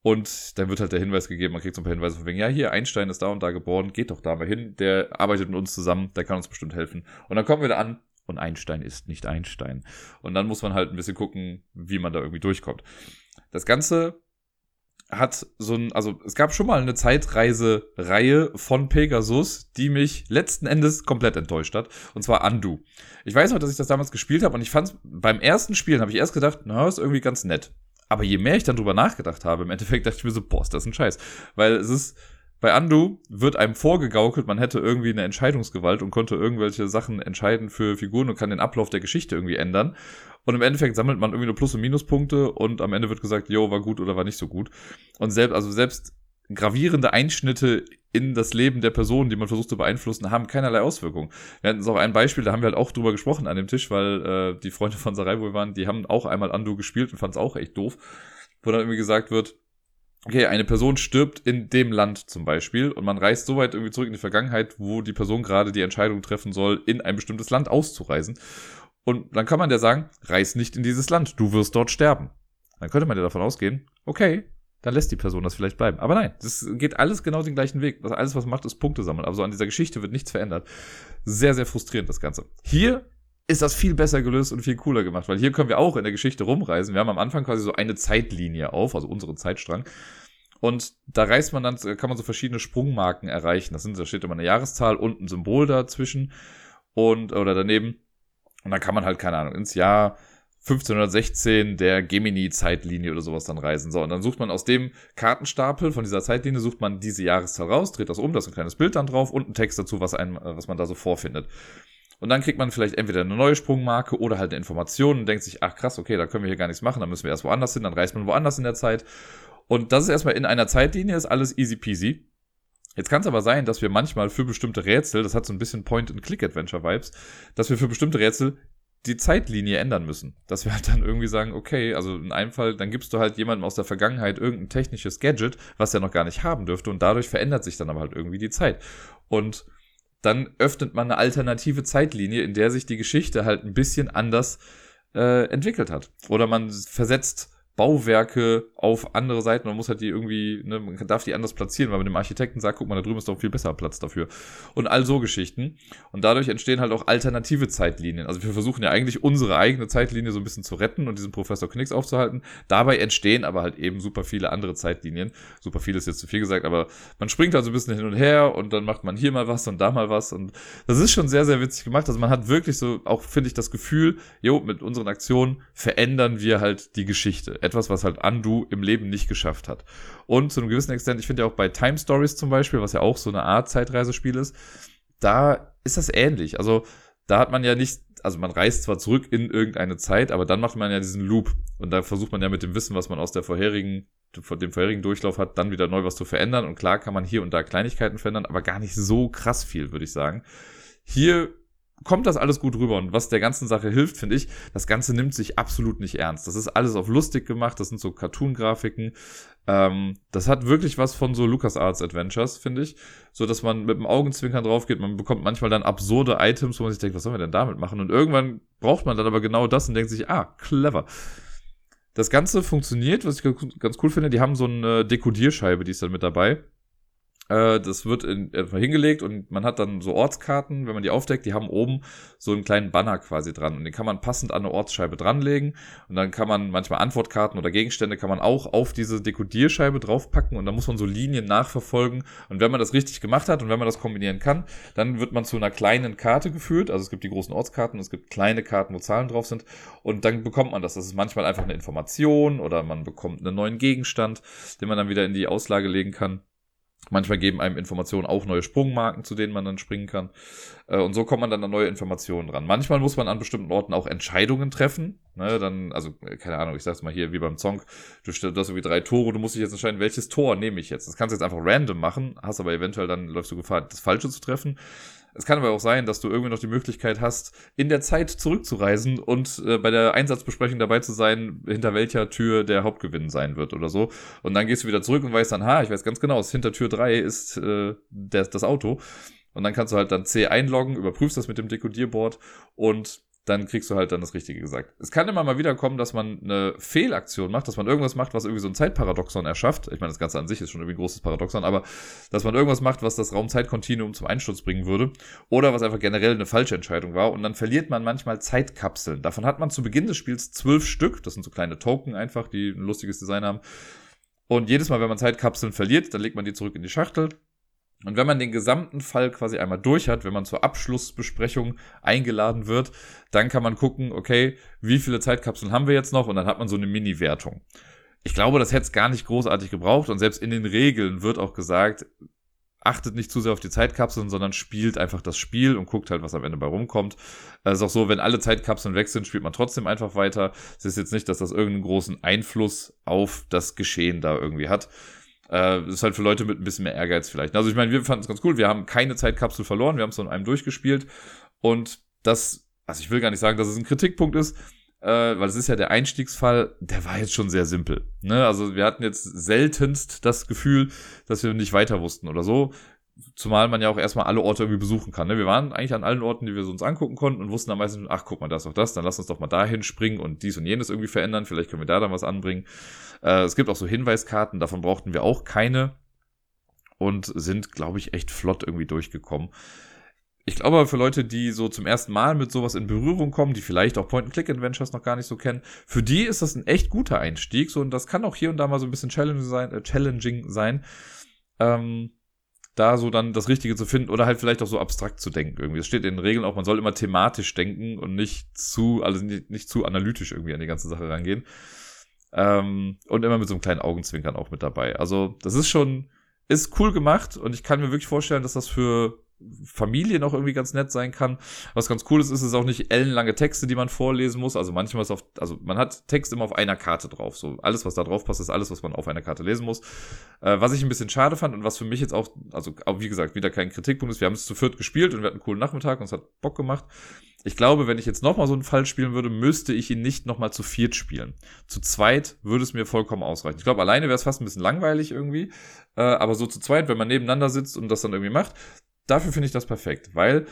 Speaker 1: Und dann wird halt der Hinweis gegeben, man kriegt so ein paar Hinweise von wegen, ja, hier, Einstein ist da und da geboren, geht doch da mal hin, der arbeitet mit uns zusammen, der kann uns bestimmt helfen. Und dann kommen wir da an und Einstein ist nicht Einstein. Und dann muss man halt ein bisschen gucken, wie man da irgendwie durchkommt. Das Ganze hat so ein, also es gab schon mal eine Zeitreise-Reihe von Pegasus, die mich letzten Endes komplett enttäuscht hat. Und zwar Undo. Ich weiß noch, dass ich das damals gespielt habe und ich fand beim ersten Spielen habe ich erst gedacht, na, ist irgendwie ganz nett. Aber je mehr ich dann drüber nachgedacht habe, im Endeffekt dachte ich mir so, boah, ist das ein Scheiß. Weil es ist, bei Undo wird einem vorgegaukelt, man hätte irgendwie eine Entscheidungsgewalt und konnte irgendwelche Sachen entscheiden für Figuren und kann den Ablauf der Geschichte irgendwie ändern. Und im Endeffekt sammelt man irgendwie nur Plus- und Minuspunkte und am Ende wird gesagt, jo, war gut oder war nicht so gut. Und selbst, also selbst gravierende Einschnitte in das Leben der Person, die man versucht zu beeinflussen, haben keinerlei Auswirkungen. Wir hatten so ein Beispiel, da haben wir halt auch drüber gesprochen an dem Tisch, weil äh, die Freunde von Sarai, wo wir waren, die haben auch einmal Undo gespielt und fanden es auch echt doof. Wo dann irgendwie gesagt wird, okay, eine Person stirbt in dem Land zum Beispiel und man reist so weit irgendwie zurück in die Vergangenheit, wo die Person gerade die Entscheidung treffen soll, in ein bestimmtes Land auszureisen. Und dann kann man ja sagen, reis nicht in dieses Land, du wirst dort sterben. Dann könnte man ja davon ausgehen, okay, dann lässt die Person das vielleicht bleiben. Aber nein, das geht alles genau den gleichen Weg. Alles, was man macht, ist Punkte sammeln. Also an dieser Geschichte wird nichts verändert. Sehr, sehr frustrierend, das Ganze. Hier ist das viel besser gelöst und viel cooler gemacht, weil hier können wir auch in der Geschichte rumreisen. Wir haben am Anfang quasi so eine Zeitlinie auf, also unseren Zeitstrang. Und da reist man dann, kann man so verschiedene Sprungmarken erreichen. Das sind, da steht immer eine Jahreszahl und ein Symbol dazwischen und, oder daneben. Und dann kann man halt, keine Ahnung, ins Jahr 1516 der Gemini-Zeitlinie oder sowas dann reisen. So, und dann sucht man aus dem Kartenstapel von dieser Zeitlinie, sucht man diese Jahreszahl raus, dreht das um, da ist ein kleines Bild dann drauf und ein Text dazu, was, einem, was man da so vorfindet. Und dann kriegt man vielleicht entweder eine neue Sprungmarke oder halt eine Information und denkt sich, ach krass, okay, da können wir hier gar nichts machen, dann müssen wir erst woanders hin, dann reist man woanders in der Zeit. Und das ist erstmal in einer Zeitlinie, ist alles easy peasy. Jetzt kann es aber sein, dass wir manchmal für bestimmte Rätsel, das hat so ein bisschen Point-and-Click-Adventure-Vibes, dass wir für bestimmte Rätsel die Zeitlinie ändern müssen. Dass wir halt dann irgendwie sagen, okay, also in einem Fall, dann gibst du halt jemandem aus der Vergangenheit irgendein technisches Gadget, was er noch gar nicht haben dürfte und dadurch verändert sich dann aber halt irgendwie die Zeit. Und dann öffnet man eine alternative Zeitlinie, in der sich die Geschichte halt ein bisschen anders äh, entwickelt hat. Oder man versetzt Bauwerke auf andere Seiten. Man muss halt die irgendwie, ne, man darf die anders platzieren, weil man dem Architekten sagt, guck mal, da drüben ist doch viel besser Platz dafür. Und all so Geschichten. Und dadurch entstehen halt auch alternative Zeitlinien. Also wir versuchen ja eigentlich unsere eigene Zeitlinie so ein bisschen zu retten und diesen Professor Knicks aufzuhalten. Dabei entstehen aber halt eben super viele andere Zeitlinien. Super viel ist jetzt zu viel gesagt, aber man springt halt so ein bisschen hin und her und dann macht man hier mal was und da mal was. Und das ist schon sehr, sehr witzig gemacht. Also man hat wirklich so auch, finde ich, das Gefühl, jo, mit unseren Aktionen verändern wir halt die Geschichte etwas, was halt Undo im Leben nicht geschafft hat. Und zu einem gewissen Extent, ich finde ja auch bei Time Stories zum Beispiel, was ja auch so eine Art Zeitreisespiel ist, da ist das ähnlich. Also da hat man ja nicht, also man reist zwar zurück in irgendeine Zeit, aber dann macht man ja diesen Loop und da versucht man ja mit dem Wissen, was man aus der vorherigen, dem vorherigen Durchlauf hat, dann wieder neu was zu verändern und klar kann man hier und da Kleinigkeiten verändern, aber gar nicht so krass viel, würde ich sagen. Hier kommt das alles gut rüber. Und was der ganzen Sache hilft, finde ich, das Ganze nimmt sich absolut nicht ernst. Das ist alles auf lustig gemacht, das sind so Cartoon-Grafiken. Ähm, das hat wirklich was von so LucasArts Adventures, finde ich. So, dass man mit dem Augenzwinkern drauf geht. Man bekommt manchmal dann absurde Items, wo man sich denkt, was sollen wir denn damit machen? Und irgendwann braucht man dann aber genau das und denkt sich, ah, clever. Das Ganze funktioniert, was ich ganz cool finde. Die haben so eine Dekodierscheibe, die ist dann mit dabei. Äh, das wird in, etwa hingelegt und man hat dann so Ortskarten, wenn man die aufdeckt, die haben oben so einen kleinen Banner quasi dran und den kann man passend an eine Ortsscheibe dranlegen und dann kann man manchmal Antwortkarten oder Gegenstände kann man auch auf diese Dekodierscheibe draufpacken und dann muss man so Linien nachverfolgen und wenn man das richtig gemacht hat und wenn man das kombinieren kann, dann wird man zu einer kleinen Karte geführt, also es gibt die großen Ortskarten, es gibt kleine Karten, wo Zahlen drauf sind und dann bekommt man das. Das ist manchmal einfach eine Information oder man bekommt einen neuen Gegenstand, den man dann wieder in die Auslage legen kann. Manchmal geben einem Informationen auch neue Sprungmarken, zu denen man dann springen kann. Äh, und so kommt man dann an neue Informationen dran. Manchmal muss man an bestimmten Orten auch Entscheidungen treffen. Ne, dann, also, äh, keine Ahnung, ich sag's mal hier, wie beim Song, du hast irgendwie drei Tore, du musst dich jetzt entscheiden, welches Tor nehme ich jetzt. Das kannst du jetzt einfach random machen, hast aber eventuell dann läufst du Gefahr, das Falsche zu treffen. Es kann aber auch sein, dass du irgendwie noch die Möglichkeit hast, in der Zeit zurückzureisen und äh, bei der Einsatzbesprechung dabei zu sein, hinter welcher Tür der Hauptgewinn sein wird oder so. Und dann gehst du wieder zurück und weißt dann, ha, ich weiß ganz genau, hinter Tür 3 ist äh, der, das Auto. Und dann kannst du halt dann C einloggen, überprüfst das mit dem Dekodierboard und dann kriegst du halt dann das Richtige gesagt. Es kann immer mal wieder kommen, dass man eine Fehlaktion macht, dass man irgendwas macht, was irgendwie so ein Zeitparadoxon erschafft. Ich meine, das Ganze an sich ist schon irgendwie ein großes Paradoxon, aber dass man irgendwas macht, was das Raumzeitkontinuum zum Einsturz bringen würde oder was einfach generell eine falsche Entscheidung war und dann verliert man manchmal Zeitkapseln. Davon hat man zu Beginn des Spiels zwölf Stück. Das sind so kleine Token einfach, die ein lustiges Design haben. Und jedes Mal, wenn man Zeitkapseln verliert, dann legt man die zurück in die Schachtel und wenn man den gesamten Fall quasi einmal durch hat, wenn man zur Abschlussbesprechung eingeladen wird, dann kann man gucken, okay, wie viele Zeitkapseln haben wir jetzt noch? Und dann hat man so eine Mini-Wertung. Ich glaube, das hätte es gar nicht großartig gebraucht. Und selbst in den Regeln wird auch gesagt, achtet nicht zu sehr auf die Zeitkapseln, sondern spielt einfach das Spiel und guckt halt, was am Ende bei rumkommt. Es ist auch so, wenn alle Zeitkapseln weg sind, spielt man trotzdem einfach weiter. Es ist jetzt nicht, dass das irgendeinen großen Einfluss auf das Geschehen da irgendwie hat. Äh, ist halt für Leute mit ein bisschen mehr Ehrgeiz vielleicht. Also ich meine, wir fanden es ganz cool. Wir haben keine Zeitkapsel verloren. Wir haben es in einem durchgespielt. Und das, also ich will gar nicht sagen, dass es ein Kritikpunkt ist, äh, weil es ist ja der Einstiegsfall, der war jetzt schon sehr simpel. Ne? Also wir hatten jetzt seltenst das Gefühl, dass wir nicht weiter wussten oder so. Zumal man ja auch erstmal alle Orte irgendwie besuchen kann. Ne? Wir waren eigentlich an allen Orten, die wir uns angucken konnten und wussten dann meistens, ach, guck mal, das ist doch das, dann lass uns doch mal dahin springen und dies und jenes irgendwie verändern. Vielleicht können wir da dann was anbringen. Äh, es gibt auch so Hinweiskarten, davon brauchten wir auch keine und sind, glaube ich, echt flott irgendwie durchgekommen. Ich glaube, für Leute, die so zum ersten Mal mit sowas in Berührung kommen, die vielleicht auch Point-and-Click-Adventures noch gar nicht so kennen, für die ist das ein echt guter Einstieg. So, und das kann auch hier und da mal so ein bisschen challenging sein. Äh, challenging sein. Ähm, da so dann das Richtige zu finden oder halt vielleicht auch so abstrakt zu denken irgendwie. Es steht in den Regeln auch, man soll immer thematisch denken und nicht zu, also nicht, nicht zu analytisch irgendwie an die ganze Sache rangehen. Ähm, und immer mit so einem kleinen Augenzwinkern auch mit dabei. Also, das ist schon, ist cool gemacht und ich kann mir wirklich vorstellen, dass das für Familie noch irgendwie ganz nett sein kann. Was ganz cool ist, ist es auch nicht ellenlange Texte, die man vorlesen muss. Also manchmal ist auf, also man hat Text immer auf einer Karte drauf. So alles, was da drauf passt, ist alles, was man auf einer Karte lesen muss. Äh, was ich ein bisschen schade fand und was für mich jetzt auch, also auch wie gesagt, wieder kein Kritikpunkt ist. Wir haben es zu viert gespielt und wir hatten einen coolen Nachmittag und es hat Bock gemacht. Ich glaube, wenn ich jetzt nochmal so einen Fall spielen würde, müsste ich ihn nicht nochmal zu viert spielen. Zu zweit würde es mir vollkommen ausreichen. Ich glaube, alleine wäre es fast ein bisschen langweilig irgendwie. Äh, aber so zu zweit, wenn man nebeneinander sitzt und das dann irgendwie macht, dafür finde ich das perfekt, weil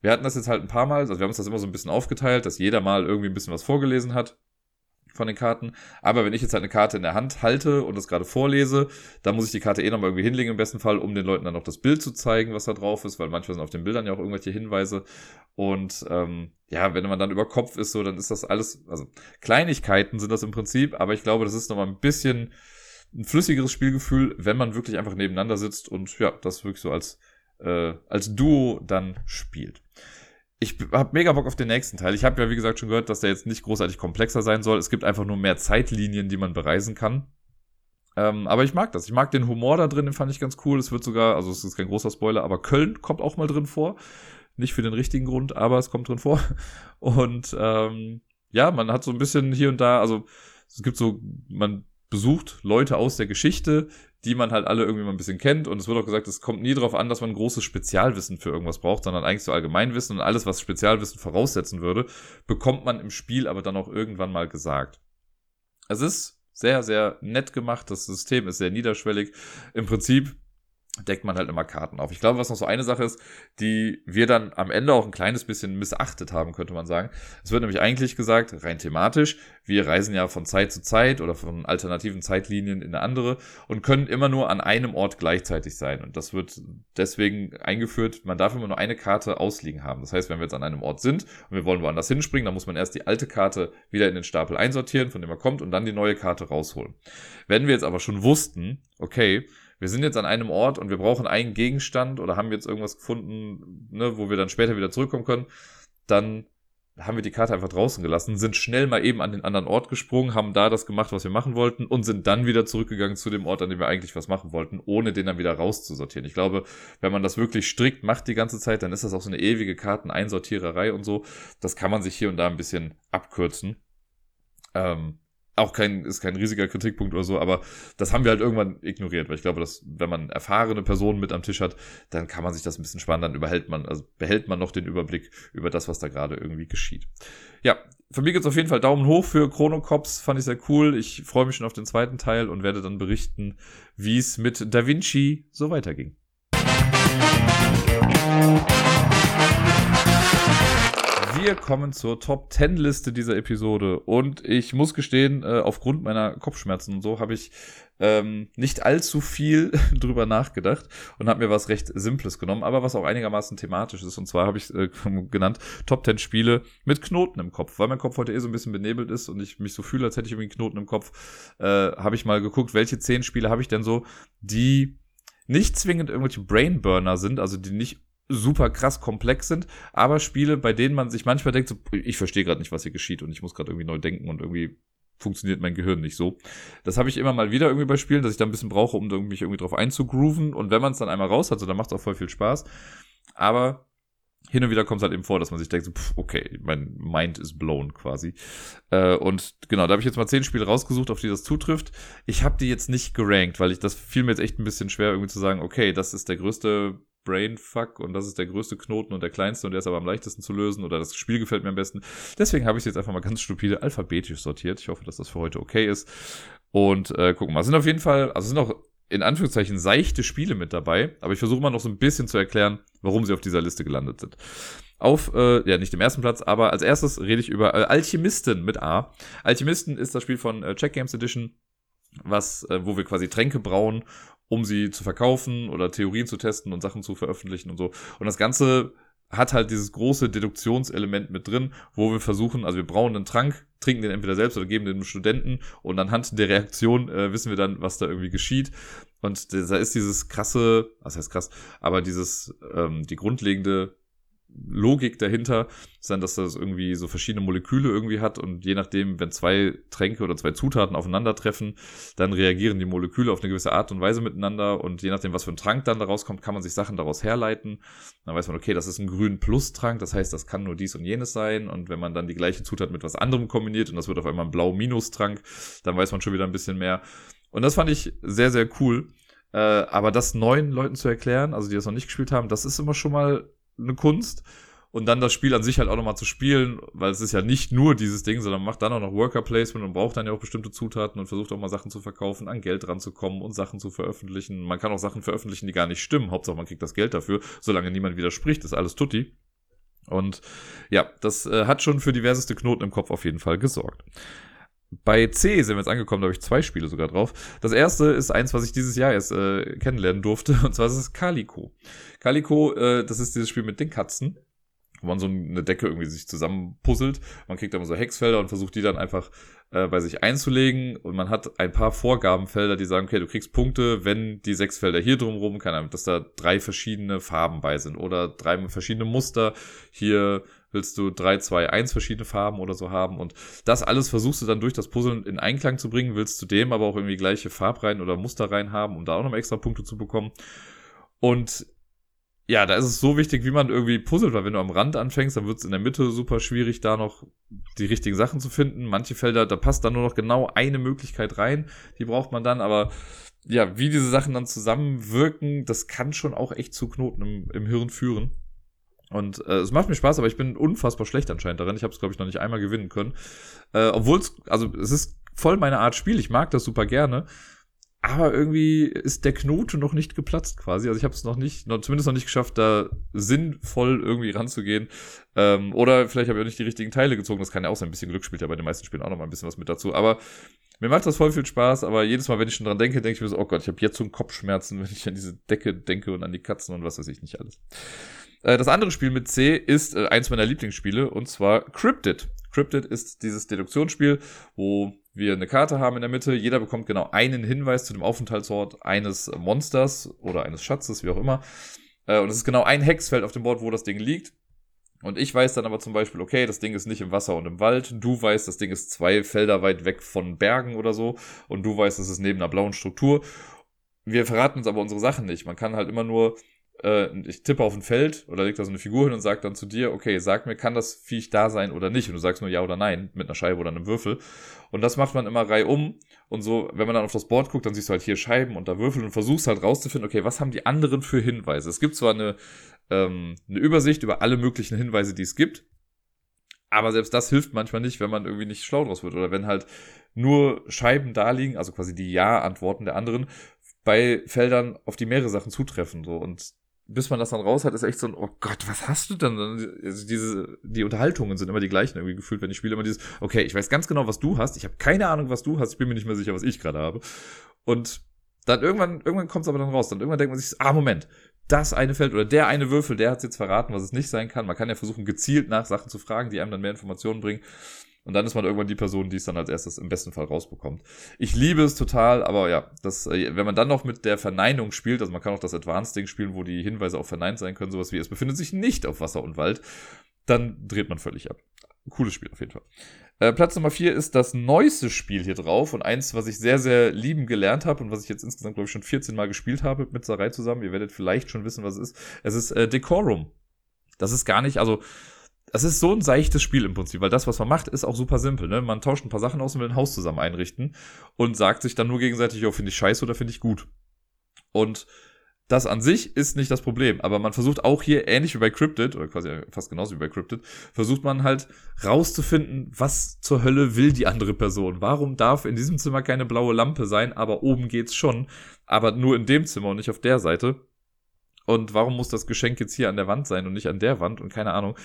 Speaker 1: wir hatten das jetzt halt ein paar Mal, also wir haben uns das immer so ein bisschen aufgeteilt, dass jeder mal irgendwie ein bisschen was vorgelesen hat von den Karten. Aber wenn ich jetzt halt eine Karte in der Hand halte und das gerade vorlese, dann muss ich die Karte eh nochmal irgendwie hinlegen im besten Fall, um den Leuten dann noch das Bild zu zeigen, was da drauf ist, weil manchmal sind auf den Bildern ja auch irgendwelche Hinweise. Und ähm, ja, wenn man dann über Kopf ist, so, dann ist das alles, also Kleinigkeiten sind das im Prinzip, aber ich glaube, das ist nochmal ein bisschen ein flüssigeres Spielgefühl, wenn man wirklich einfach nebeneinander sitzt und ja, das wirklich so als äh, als Duo dann spielt. Ich habe mega Bock auf den nächsten Teil. Ich habe ja, wie gesagt, schon gehört, dass der jetzt nicht großartig komplexer sein soll. Es gibt einfach nur mehr Zeitlinien, die man bereisen kann. Ähm, aber ich mag das. Ich mag den Humor da drin, den fand ich ganz cool. Es wird sogar, also es ist kein großer Spoiler, aber Köln kommt auch mal drin vor. Nicht für den richtigen Grund, aber es kommt drin vor. Und ähm, ja, man hat so ein bisschen hier und da, also es gibt so, man besucht Leute aus der Geschichte, die man halt alle irgendwie mal ein bisschen kennt. Und es wird auch gesagt, es kommt nie darauf an, dass man großes Spezialwissen für irgendwas braucht, sondern eigentlich so Allgemeinwissen und alles, was Spezialwissen voraussetzen würde, bekommt man im Spiel aber dann auch irgendwann mal gesagt. Es ist sehr, sehr nett gemacht. Das System ist sehr niederschwellig. Im Prinzip deckt man halt immer Karten auf. Ich glaube, was noch so eine Sache ist, die wir dann am Ende auch ein kleines bisschen missachtet haben, könnte man sagen. Es wird nämlich eigentlich gesagt, rein thematisch, wir reisen ja von Zeit zu Zeit oder von alternativen Zeitlinien in eine andere und können immer nur an einem Ort gleichzeitig sein. Und das wird deswegen eingeführt, man darf immer nur eine Karte ausliegen haben. Das heißt, wenn wir jetzt an einem Ort sind und wir wollen woanders hinspringen, dann muss man erst die alte Karte wieder in den Stapel einsortieren, von dem er kommt, und dann die neue Karte rausholen. Wenn wir jetzt aber schon wussten, okay, wir sind jetzt an einem Ort und wir brauchen einen Gegenstand oder haben jetzt irgendwas gefunden, ne, wo wir dann später wieder zurückkommen können, dann haben wir die Karte einfach draußen gelassen, sind schnell mal eben an den anderen Ort gesprungen, haben da das gemacht, was wir machen wollten und sind dann wieder zurückgegangen zu dem Ort, an dem wir eigentlich was machen wollten, ohne den dann wieder rauszusortieren. Ich glaube, wenn man das wirklich strikt macht die ganze Zeit, dann ist das auch so eine ewige Karteneinsortiererei und so. Das kann man sich hier und da ein bisschen abkürzen. Ähm, auch kein, ist kein riesiger Kritikpunkt oder so, aber das haben wir halt irgendwann ignoriert, weil ich glaube, dass wenn man erfahrene Personen mit am Tisch hat, dann kann man sich das ein bisschen sparen, dann überhält man, also behält man noch den Überblick über das, was da gerade irgendwie geschieht. Ja, für mich gibt's auf jeden Fall Daumen hoch für Chrono Cops, fand ich sehr cool. Ich freue mich schon auf den zweiten Teil und werde dann berichten, wie es mit Da Vinci so weiterging. Wir kommen zur Top 10 Liste dieser Episode und ich muss gestehen, äh, aufgrund meiner Kopfschmerzen und so habe ich ähm, nicht allzu viel drüber nachgedacht und habe mir was recht Simples genommen, aber was auch einigermaßen thematisch ist. Und zwar habe ich äh, genannt Top 10 Spiele mit Knoten im Kopf, weil mein Kopf heute eh so ein bisschen benebelt ist und ich mich so fühle, als hätte ich irgendwie Knoten im Kopf. Äh, habe ich mal geguckt, welche 10 Spiele habe ich denn so, die nicht zwingend irgendwelche Brainburner sind, also die nicht super krass komplex sind, aber Spiele, bei denen man sich manchmal denkt, so, ich verstehe gerade nicht, was hier geschieht und ich muss gerade irgendwie neu denken und irgendwie funktioniert mein Gehirn nicht so. Das habe ich immer mal wieder irgendwie bei Spielen, dass ich da ein bisschen brauche, um mich irgendwie drauf einzugrooven und wenn man es dann einmal raus hat, so, dann macht es auch voll viel Spaß. Aber hin und wieder kommt es halt eben vor, dass man sich denkt, so, pff, okay, mein Mind is blown quasi. Äh, und genau, da habe ich jetzt mal zehn Spiele rausgesucht, auf die das zutrifft. Ich habe die jetzt nicht gerankt, weil ich das fiel mir jetzt echt ein bisschen schwer, irgendwie zu sagen, okay, das ist der größte Brainfuck und das ist der größte Knoten und der kleinste und der ist aber am leichtesten zu lösen oder das Spiel gefällt mir am besten. Deswegen habe ich es jetzt einfach mal ganz stupide alphabetisch sortiert. Ich hoffe, dass das für heute okay ist. Und äh, gucken mal, es sind auf jeden Fall, also sind auch in Anführungszeichen seichte Spiele mit dabei, aber ich versuche mal noch so ein bisschen zu erklären, warum sie auf dieser Liste gelandet sind. Auf, äh, ja, nicht dem ersten Platz, aber als erstes rede ich über äh, Alchemisten mit A. Alchemisten ist das Spiel von äh, Check Games Edition, was, äh, wo wir quasi Tränke brauen um sie zu verkaufen oder Theorien zu testen und Sachen zu veröffentlichen und so. Und das Ganze hat halt dieses große Deduktionselement mit drin, wo wir versuchen, also wir brauen einen Trank, trinken den entweder selbst oder geben den Studenten und anhand der Reaktion äh, wissen wir dann, was da irgendwie geschieht. Und da ist dieses krasse, was heißt krass, aber dieses, ähm, die grundlegende Logik dahinter dann, dass das irgendwie so verschiedene Moleküle irgendwie hat und je nachdem, wenn zwei Tränke oder zwei Zutaten aufeinandertreffen, dann reagieren die Moleküle auf eine gewisse Art und Weise miteinander und je nachdem, was für ein Trank dann daraus kommt, kann man sich Sachen daraus herleiten. Dann weiß man, okay, das ist ein grün Plus-Trank, das heißt, das kann nur dies und jenes sein und wenn man dann die gleiche Zutat mit was anderem kombiniert und das wird auf einmal ein Blau-Minus-Trank, dann weiß man schon wieder ein bisschen mehr. Und das fand ich sehr, sehr cool. Äh, aber das neuen Leuten zu erklären, also die das noch nicht gespielt haben, das ist immer schon mal eine Kunst. Und dann das Spiel an sich halt auch nochmal zu spielen, weil es ist ja nicht nur dieses Ding, sondern macht dann auch noch Worker Placement und braucht dann ja auch bestimmte Zutaten und versucht auch mal Sachen zu verkaufen, an Geld ranzukommen und Sachen zu veröffentlichen. Man kann auch Sachen veröffentlichen, die gar nicht stimmen. Hauptsache man kriegt das Geld dafür, solange niemand widerspricht, ist alles tutti. Und ja, das äh, hat schon für diverseste Knoten im Kopf auf jeden Fall gesorgt. Bei C sind wir jetzt angekommen, da habe ich zwei Spiele sogar drauf. Das erste ist eins, was ich dieses Jahr erst äh, kennenlernen durfte, und zwar ist es Calico. Calico, äh, das ist dieses Spiel mit den Katzen, wo man so eine Decke irgendwie sich zusammenpuzzelt. Man kriegt dann so Hexfelder und versucht die dann einfach äh, bei sich einzulegen. Und man hat ein paar Vorgabenfelder, die sagen, okay, du kriegst Punkte, wenn die sechs Felder hier drumherum, keine Ahnung, dass da drei verschiedene Farben bei sind oder drei verschiedene Muster. Hier willst du drei, zwei, eins verschiedene Farben oder so haben und das alles versuchst du dann durch das Puzzeln in Einklang zu bringen, willst du dem aber auch irgendwie gleiche Farbreihen oder Musterreihen haben, um da auch noch extra Punkte zu bekommen. Und ja, da ist es so wichtig, wie man irgendwie puzzelt, weil wenn du am Rand anfängst, dann wird es in der Mitte super schwierig, da noch die richtigen Sachen zu finden. Manche Felder, da passt dann nur noch genau eine Möglichkeit rein, die braucht man dann, aber ja, wie diese Sachen dann zusammenwirken, das kann schon auch echt zu Knoten im, im Hirn führen. Und äh, es macht mir Spaß, aber ich bin unfassbar schlecht anscheinend darin. Ich habe es, glaube ich, noch nicht einmal gewinnen können. Äh, Obwohl es, also es ist voll meine Art Spiel. Ich mag das super gerne. Aber irgendwie ist der Knote noch nicht geplatzt quasi. Also ich habe es noch nicht, noch, zumindest noch nicht geschafft, da sinnvoll irgendwie ranzugehen. Ähm, oder vielleicht habe ich auch nicht die richtigen Teile gezogen. Das kann ja auch sein. Ein bisschen Glück spielt ja bei den meisten Spielen auch noch mal ein bisschen was mit dazu. Aber mir macht das voll viel Spaß. Aber jedes Mal, wenn ich schon dran denke, denke ich mir so, oh Gott, ich habe jetzt so einen Kopfschmerzen, wenn ich an diese Decke denke und an die Katzen und was weiß ich nicht alles. Äh, das andere Spiel mit C ist äh, eins meiner Lieblingsspiele und zwar Cryptid. Cryptid ist dieses Deduktionsspiel, wo wir eine Karte haben in der Mitte. Jeder bekommt genau einen Hinweis zu dem Aufenthaltsort eines Monsters oder eines Schatzes, wie auch immer. Äh, und es ist genau ein Hexfeld auf dem Board, wo das Ding liegt. Und ich weiß dann aber zum Beispiel, okay, das Ding ist nicht im Wasser und im Wald. Du weißt, das Ding ist zwei Felder weit weg von Bergen oder so. Und du weißt, es ist neben einer blauen Struktur. Wir verraten uns aber unsere Sachen nicht. Man kann halt immer nur ich tippe auf ein Feld oder leg da so eine Figur hin und sag dann zu dir, okay, sag mir, kann das Viech da sein oder nicht? Und du sagst nur ja oder nein mit einer Scheibe oder einem Würfel. Und das macht man immer reihum. Und so, wenn man dann auf das Board guckt, dann siehst du halt hier Scheiben und da Würfel und versuchst halt rauszufinden, okay, was haben die anderen für Hinweise? Es gibt zwar eine, ähm, eine Übersicht über alle möglichen Hinweise, die es gibt, aber selbst das hilft manchmal nicht, wenn man irgendwie nicht schlau draus wird oder wenn halt nur Scheiben da liegen, also quasi die Ja-Antworten der anderen, bei Feldern, auf die mehrere Sachen zutreffen. So. Und bis man das dann raus hat, ist echt so ein, oh Gott, was hast du denn? Also diese, die Unterhaltungen sind immer die gleichen irgendwie gefühlt, wenn ich spiele immer dieses, okay, ich weiß ganz genau, was du hast, ich habe keine Ahnung, was du hast, ich bin mir nicht mehr sicher, was ich gerade habe. Und dann irgendwann, irgendwann kommt es aber dann raus. Dann irgendwann denkt man sich, ah, Moment, das eine Feld oder der eine Würfel, der hat jetzt verraten, was es nicht sein kann. Man kann ja versuchen, gezielt nach Sachen zu fragen, die einem dann mehr Informationen bringen. Und dann ist man irgendwann die Person, die es dann als erstes im besten Fall rausbekommt. Ich liebe es total, aber ja, das, äh, wenn man dann noch mit der Verneinung spielt, also man kann auch das Advanced-Ding spielen, wo die Hinweise auch verneint sein können, sowas wie es befindet sich nicht auf Wasser und Wald, dann dreht man völlig ab. Cooles Spiel auf jeden Fall. Äh, Platz Nummer 4 ist das neueste Spiel hier drauf und eins, was ich sehr, sehr lieben gelernt habe und was ich jetzt insgesamt, glaube ich, schon 14 Mal gespielt habe mit Sarai zusammen. Ihr werdet vielleicht schon wissen, was es ist. Es ist äh, Decorum. Das ist gar nicht, also das ist so ein seichtes Spiel im Prinzip, weil das, was man macht, ist auch super simpel. Ne? Man tauscht ein paar Sachen aus und will ein Haus zusammen einrichten und sagt sich dann nur gegenseitig, oh, finde ich scheiße oder finde ich gut. Und das an sich ist nicht das Problem, aber man versucht auch hier, ähnlich wie bei Cryptid, oder quasi fast genauso wie bei Cryptid, versucht man halt rauszufinden, was zur Hölle will die andere Person. Warum darf in diesem Zimmer keine blaue Lampe sein, aber oben geht's schon, aber nur in dem Zimmer und nicht auf der Seite? Und warum muss das Geschenk jetzt hier an der Wand sein und nicht an der Wand und keine Ahnung.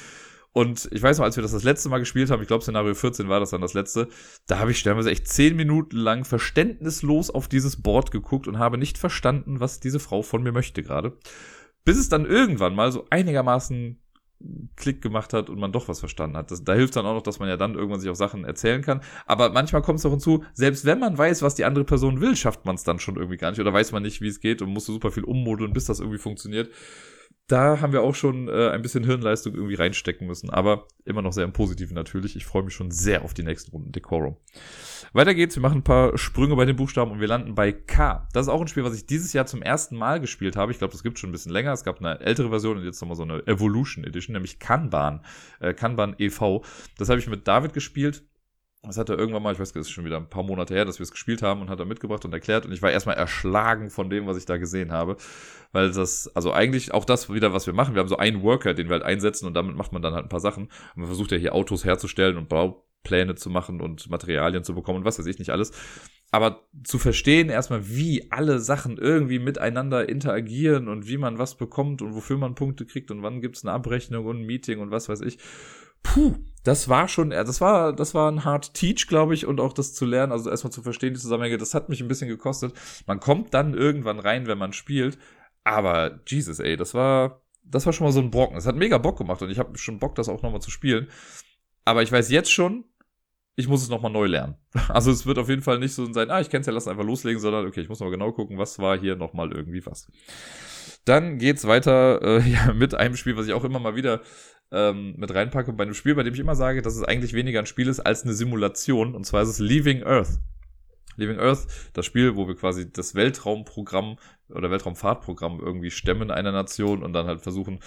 Speaker 1: Und ich weiß noch, als wir das das letzte Mal gespielt haben, ich glaube Szenario 14 war das dann das letzte, da habe ich stellenweise echt zehn Minuten lang verständnislos auf dieses Board geguckt und habe nicht verstanden, was diese Frau von mir möchte gerade. Bis es dann irgendwann mal so einigermaßen Klick gemacht hat und man doch was verstanden hat. Das, da hilft dann auch noch, dass man ja dann irgendwann sich auch Sachen erzählen kann. Aber manchmal kommt es auch hinzu, selbst wenn man weiß, was die andere Person will, schafft man es dann schon irgendwie gar nicht oder weiß man nicht, wie es geht und muss super viel ummodeln, bis das irgendwie funktioniert. Da haben wir auch schon äh, ein bisschen Hirnleistung irgendwie reinstecken müssen, aber immer noch sehr im Positiven natürlich. Ich freue mich schon sehr auf die nächsten Runden Decorum. Weiter geht's, wir machen ein paar Sprünge bei den Buchstaben und wir landen bei K. Das ist auch ein Spiel, was ich dieses Jahr zum ersten Mal gespielt habe. Ich glaube, das gibt schon ein bisschen länger. Es gab eine ältere Version und jetzt nochmal so eine Evolution Edition, nämlich Kanban, äh, Kanban e.V. Das habe ich mit David gespielt das hat er irgendwann mal, ich weiß, das ist schon wieder ein paar Monate her, dass wir es gespielt haben und hat er mitgebracht und erklärt. Und ich war erstmal erschlagen von dem, was ich da gesehen habe. Weil das, also eigentlich auch das wieder, was wir machen. Wir haben so einen Worker, den wir halt einsetzen und damit macht man dann halt ein paar Sachen. Und man versucht ja hier Autos herzustellen und Baupläne zu machen und Materialien zu bekommen und was weiß ich nicht alles. Aber zu verstehen erstmal, wie alle Sachen irgendwie miteinander interagieren und wie man was bekommt und wofür man Punkte kriegt und wann gibt's eine Abrechnung und ein Meeting und was weiß ich puh, das war schon, äh, das war, das war ein hard Teach, glaube ich, und auch das zu lernen, also erstmal zu verstehen, die Zusammenhänge, das hat mich ein bisschen gekostet. Man kommt dann irgendwann rein, wenn man spielt, aber Jesus, ey, das war, das war schon mal so ein Brocken. Es hat mega Bock gemacht und ich habe schon Bock, das auch nochmal zu spielen. Aber ich weiß jetzt schon, ich muss es nochmal neu lernen. Also es wird auf jeden Fall nicht so sein, ah, ich kenn's ja, lass einfach loslegen, sondern okay, ich muss mal genau gucken, was war hier nochmal irgendwie was. Dann geht's weiter äh, ja, mit einem Spiel, was ich auch immer mal wieder ähm, mit reinpacke bei einem Spiel, bei dem ich immer sage, dass es eigentlich weniger ein Spiel ist als eine Simulation. Und zwar ist es Leaving Earth. Leaving Earth, das Spiel, wo wir quasi das Weltraumprogramm oder Weltraumfahrtprogramm irgendwie stemmen einer Nation und dann halt versuchen,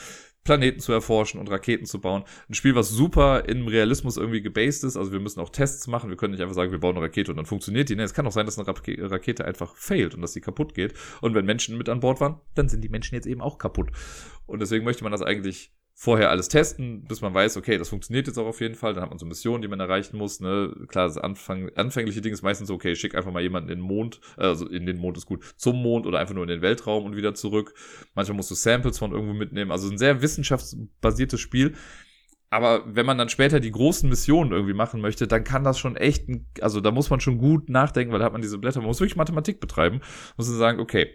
Speaker 1: Planeten zu erforschen und Raketen zu bauen. Ein Spiel, was super im Realismus irgendwie gebased ist. Also wir müssen auch Tests machen. Wir können nicht einfach sagen, wir bauen eine Rakete und dann funktioniert die. Nee, es kann auch sein, dass eine Rakete einfach failt und dass sie kaputt geht. Und wenn Menschen mit an Bord waren, dann sind die Menschen jetzt eben auch kaputt. Und deswegen möchte man das eigentlich vorher alles testen, bis man weiß, okay, das funktioniert jetzt auch auf jeden Fall. Dann hat man so Missionen, die man erreichen muss. Ne? Klar, das Anfang, anfängliche Ding ist meistens so, okay, schick einfach mal jemanden in den Mond, also in den Mond ist gut, zum Mond oder einfach nur in den Weltraum und wieder zurück. Manchmal musst du Samples von irgendwo mitnehmen. Also ein sehr wissenschaftsbasiertes Spiel. Aber wenn man dann später die großen Missionen irgendwie machen möchte, dann kann das schon echt, also da muss man schon gut nachdenken, weil da hat man diese Blätter, man muss wirklich Mathematik betreiben, muss man sagen, okay,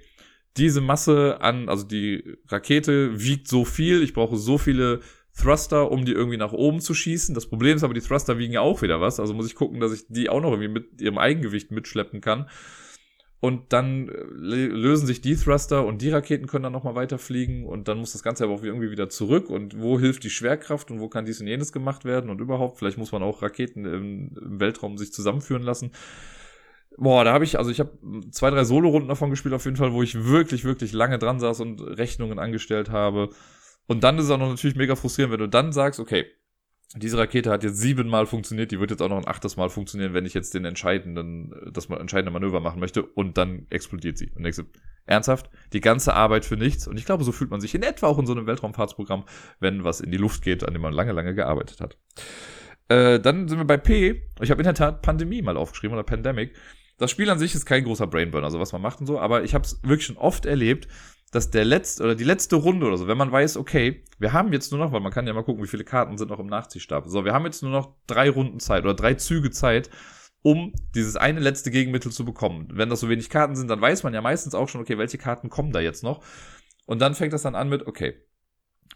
Speaker 1: diese Masse an, also die Rakete wiegt so viel, ich brauche so viele Thruster, um die irgendwie nach oben zu schießen. Das Problem ist aber, die Thruster wiegen ja auch wieder was. Also muss ich gucken, dass ich die auch noch irgendwie mit ihrem Eigengewicht mitschleppen kann. Und dann äh, lösen sich die Thruster und die Raketen können dann nochmal weiterfliegen und dann muss das Ganze aber auch irgendwie wieder zurück und wo hilft die Schwerkraft und wo kann dies und jenes gemacht werden und überhaupt, vielleicht muss man auch Raketen im, im Weltraum sich zusammenführen lassen. Boah, da habe ich, also ich habe zwei, drei Solo-Runden davon gespielt, auf jeden Fall, wo ich wirklich, wirklich lange dran saß und Rechnungen angestellt habe. Und dann ist es auch noch natürlich mega frustrierend, wenn du dann sagst, okay, diese Rakete hat jetzt siebenmal funktioniert, die wird jetzt auch noch ein achtes Mal funktionieren, wenn ich jetzt den entscheidenden, das entscheidende Manöver machen möchte und dann explodiert sie. Und denkst du, ernsthaft, die ganze Arbeit für nichts. Und ich glaube, so fühlt man sich in etwa auch in so einem Weltraumfahrtsprogramm, wenn was in die Luft geht, an dem man lange, lange gearbeitet hat. Äh, dann sind wir bei P. Ich habe in der Tat Pandemie mal aufgeschrieben oder Pandemic. Das Spiel an sich ist kein großer Brainburner, also was man macht und so, aber ich habe es wirklich schon oft erlebt, dass der letzte oder die letzte Runde oder so, wenn man weiß, okay, wir haben jetzt nur noch, weil man kann ja mal gucken, wie viele Karten sind noch im Nachziehstab. So, wir haben jetzt nur noch drei Runden Zeit oder drei Züge Zeit, um dieses eine letzte Gegenmittel zu bekommen. Wenn das so wenig Karten sind, dann weiß man ja meistens auch schon, okay, welche Karten kommen da jetzt noch. Und dann fängt das dann an mit, okay,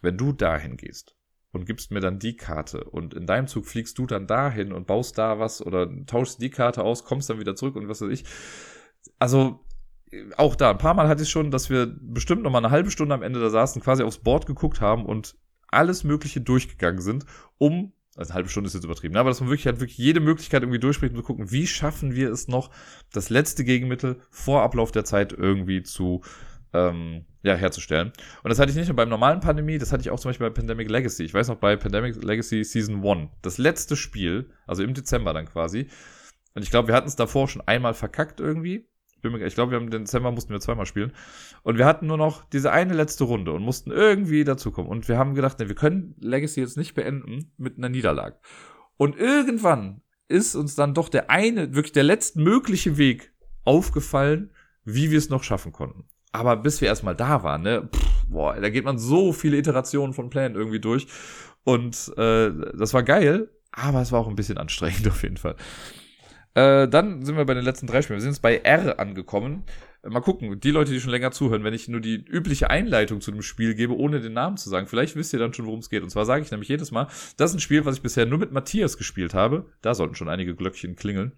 Speaker 1: wenn du dahin gehst und gibst mir dann die Karte und in deinem Zug fliegst du dann dahin und baust da was oder tauschst die Karte aus, kommst dann wieder zurück und was weiß ich. Also auch da, ein paar Mal hatte ich schon, dass wir bestimmt noch mal eine halbe Stunde am Ende da saßen, quasi aufs Board geguckt haben und alles Mögliche durchgegangen sind, um, also eine halbe Stunde ist jetzt übertrieben, ne, aber dass man wirklich halt wirklich jede Möglichkeit irgendwie durchspricht und zu gucken, wie schaffen wir es noch, das letzte Gegenmittel vor Ablauf der Zeit irgendwie zu ähm, ja, herzustellen. Und das hatte ich nicht nur beim normalen Pandemie, das hatte ich auch zum Beispiel bei Pandemic Legacy. Ich weiß noch bei Pandemic Legacy Season 1, das letzte Spiel, also im Dezember dann quasi. Und ich glaube, wir hatten es davor schon einmal verkackt irgendwie. Ich glaube, wir haben den Dezember mussten wir zweimal spielen. Und wir hatten nur noch diese eine letzte Runde und mussten irgendwie dazukommen. Und wir haben gedacht, ne, wir können Legacy jetzt nicht beenden mit einer Niederlage. Und irgendwann ist uns dann doch der eine, wirklich der letztmögliche Weg aufgefallen, wie wir es noch schaffen konnten. Aber bis wir erstmal da waren, ne, pff, boah, da geht man so viele Iterationen von Plänen irgendwie durch. Und äh, das war geil, aber es war auch ein bisschen anstrengend auf jeden Fall. Äh, dann sind wir bei den letzten drei Spielen. Wir sind jetzt bei R angekommen. Mal gucken, die Leute, die schon länger zuhören, wenn ich nur die übliche Einleitung zu dem Spiel gebe, ohne den Namen zu sagen, vielleicht wisst ihr dann schon, worum es geht. Und zwar sage ich nämlich jedes Mal, das ist ein Spiel, was ich bisher nur mit Matthias gespielt habe. Da sollten schon einige Glöckchen klingeln.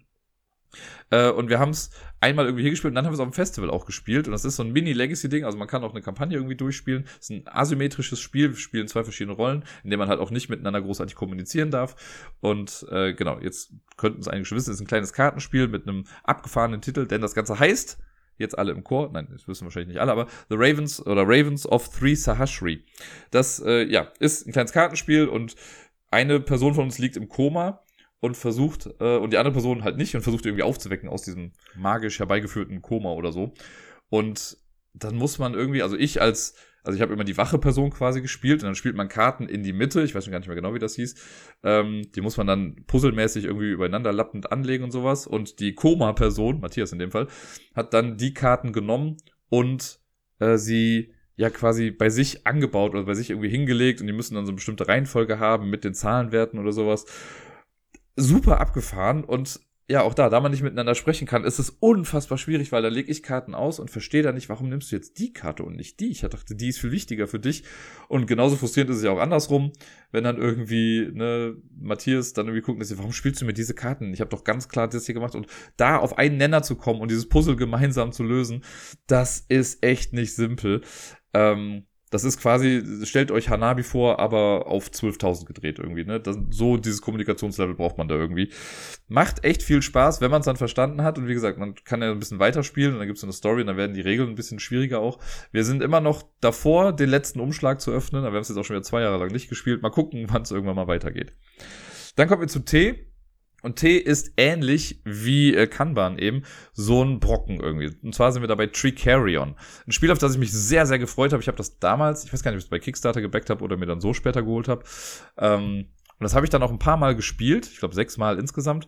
Speaker 1: Äh, und wir haben es einmal irgendwie hier gespielt und dann haben wir es auf dem Festival auch gespielt. Und das ist so ein Mini-Legacy-Ding. Also man kann auch eine Kampagne irgendwie durchspielen. Es ist ein asymmetrisches Spiel. Wir spielen zwei verschiedene Rollen, in dem man halt auch nicht miteinander großartig kommunizieren darf. Und äh, genau, jetzt könnten es eigentlich schon wissen, es ist ein kleines Kartenspiel mit einem abgefahrenen Titel, denn das Ganze heißt jetzt alle im Chor, nein, das wissen wahrscheinlich nicht alle, aber The Ravens oder Ravens of Three Sahashri. Das, äh, ja, ist ein kleines Kartenspiel und eine Person von uns liegt im Koma und versucht, äh, und die andere Person halt nicht und versucht irgendwie aufzuwecken aus diesem magisch herbeigeführten Koma oder so. Und dann muss man irgendwie, also ich als, also ich habe immer die wache Person quasi gespielt und dann spielt man Karten in die Mitte, ich weiß schon gar nicht mehr genau, wie das hieß. Ähm, die muss man dann puzzelmäßig irgendwie übereinander lappend anlegen und sowas. Und die Koma-Person, Matthias in dem Fall, hat dann die Karten genommen und äh, sie ja quasi bei sich angebaut oder bei sich irgendwie hingelegt und die müssen dann so eine bestimmte Reihenfolge haben mit den Zahlenwerten oder sowas super abgefahren und ja, auch da, da man nicht miteinander sprechen kann, ist es unfassbar schwierig, weil da lege ich Karten aus und verstehe da nicht, warum nimmst du jetzt die Karte und nicht die? Ich dachte, die ist viel wichtiger für dich. Und genauso frustrierend ist es ja auch andersrum, wenn dann irgendwie, ne, Matthias dann irgendwie guckt und sagt, warum spielst du mir diese Karten? Ich habe doch ganz klar das hier gemacht. Und da auf einen Nenner zu kommen und dieses Puzzle gemeinsam zu lösen, das ist echt nicht simpel. Ähm, das ist quasi, stellt euch Hanabi vor, aber auf 12.000 gedreht irgendwie, ne? Das, so dieses Kommunikationslevel braucht man da irgendwie. Macht echt viel Spaß, wenn man es dann verstanden hat. Und wie gesagt, man kann ja ein bisschen weiterspielen und dann gibt es eine Story und dann werden die Regeln ein bisschen schwieriger auch. Wir sind immer noch davor, den letzten Umschlag zu öffnen. Aber wir haben es jetzt auch schon wieder zwei Jahre lang nicht gespielt. Mal gucken, wann es irgendwann mal weitergeht. Dann kommen wir zu T. Und T ist ähnlich wie äh, Kanban eben so ein Brocken irgendwie. Und zwar sind wir dabei Tree Carrion. Ein Spiel, auf das ich mich sehr, sehr gefreut habe. Ich habe das damals, ich weiß gar nicht, ob ich es bei Kickstarter gebackt habe oder mir dann so später geholt habe. Ähm, und das habe ich dann auch ein paar Mal gespielt. Ich glaube, sechs Mal insgesamt.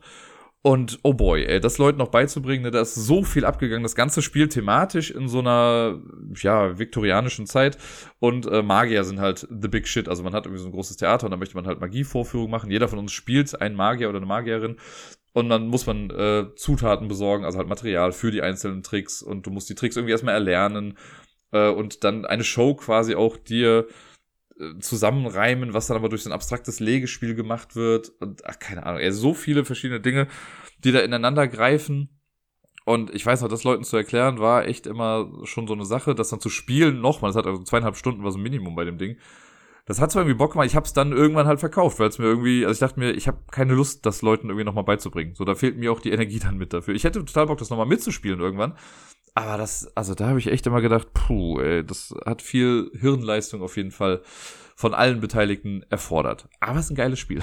Speaker 1: Und oh boy, ey, das Leuten noch beizubringen, ne, da ist so viel abgegangen. Das ganze Spiel thematisch in so einer, ja, viktorianischen Zeit. Und äh, Magier sind halt the big shit. Also man hat irgendwie so ein großes Theater und da möchte man halt Magievorführungen machen. Jeder von uns spielt einen Magier oder eine Magierin. Und dann muss man äh, Zutaten besorgen, also halt Material für die einzelnen Tricks. Und du musst die Tricks irgendwie erstmal erlernen. Äh, und dann eine Show quasi auch dir zusammenreimen, was dann aber durch so ein abstraktes Legespiel gemacht wird und ach, keine Ahnung, ey, so viele verschiedene Dinge, die da ineinander greifen. Und ich weiß noch, das Leuten zu erklären, war echt immer schon so eine Sache, das dann zu spielen nochmal, das hat also zweieinhalb Stunden war so ein Minimum bei dem Ding. Das hat zwar irgendwie Bock gemacht, ich hab's dann irgendwann halt verkauft, weil es mir irgendwie, also ich dachte mir, ich habe keine Lust, das Leuten irgendwie nochmal beizubringen. So, da fehlt mir auch die Energie dann mit dafür. Ich hätte total Bock, das nochmal mitzuspielen irgendwann. Aber das, also da habe ich echt immer gedacht, puh, ey, das hat viel Hirnleistung auf jeden Fall von allen Beteiligten erfordert. Aber es ist ein geiles Spiel.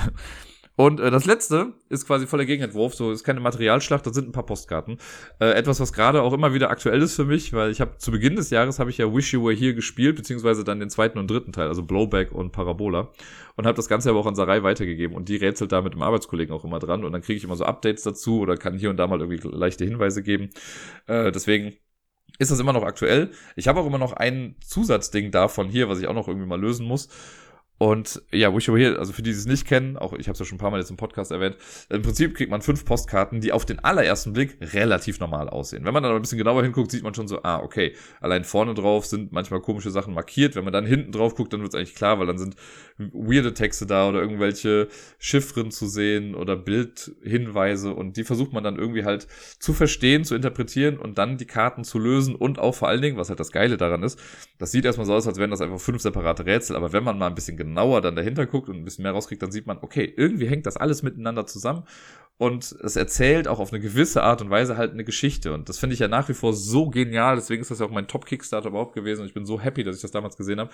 Speaker 1: Und äh, das letzte ist quasi voller Gegenentwurf, so ist keine Materialschlacht, da sind ein paar Postkarten. Äh, etwas, was gerade auch immer wieder aktuell ist für mich, weil ich habe zu Beginn des Jahres habe ich ja Wish You Were Here gespielt, beziehungsweise dann den zweiten und dritten Teil, also Blowback und Parabola. Und habe das Ganze aber auch an Sarai weitergegeben und die rätselt da mit dem Arbeitskollegen auch immer dran und dann kriege ich immer so Updates dazu oder kann hier und da mal irgendwie leichte Hinweise geben. Äh, deswegen ist das immer noch aktuell. Ich habe auch immer noch ein Zusatzding davon hier, was ich auch noch irgendwie mal lösen muss. Und ja, Wish You Were Here, also für die, die es nicht kennen, auch ich habe es ja schon ein paar Mal jetzt im Podcast erwähnt, im Prinzip kriegt man fünf Postkarten, die auf den allerersten Blick relativ normal aussehen. Wenn man dann ein bisschen genauer hinguckt, sieht man schon so, ah, okay, allein vorne drauf sind manchmal komische Sachen markiert. Wenn man dann hinten drauf guckt, dann wird es eigentlich klar, weil dann sind weirde Texte da oder irgendwelche Chiffren zu sehen oder Bildhinweise und die versucht man dann irgendwie halt zu verstehen, zu interpretieren und dann die Karten zu lösen und auch vor allen Dingen, was halt das Geile daran ist, das sieht erstmal so aus, als wären das einfach fünf separate Rätsel, aber wenn man mal ein bisschen genauer dann dahinter guckt und ein bisschen mehr rauskriegt, dann sieht man, okay, irgendwie hängt das alles miteinander zusammen und es erzählt auch auf eine gewisse Art und Weise halt eine Geschichte und das finde ich ja nach wie vor so genial, deswegen ist das ja auch mein Top-Kickstarter überhaupt gewesen und ich bin so happy, dass ich das damals gesehen habe,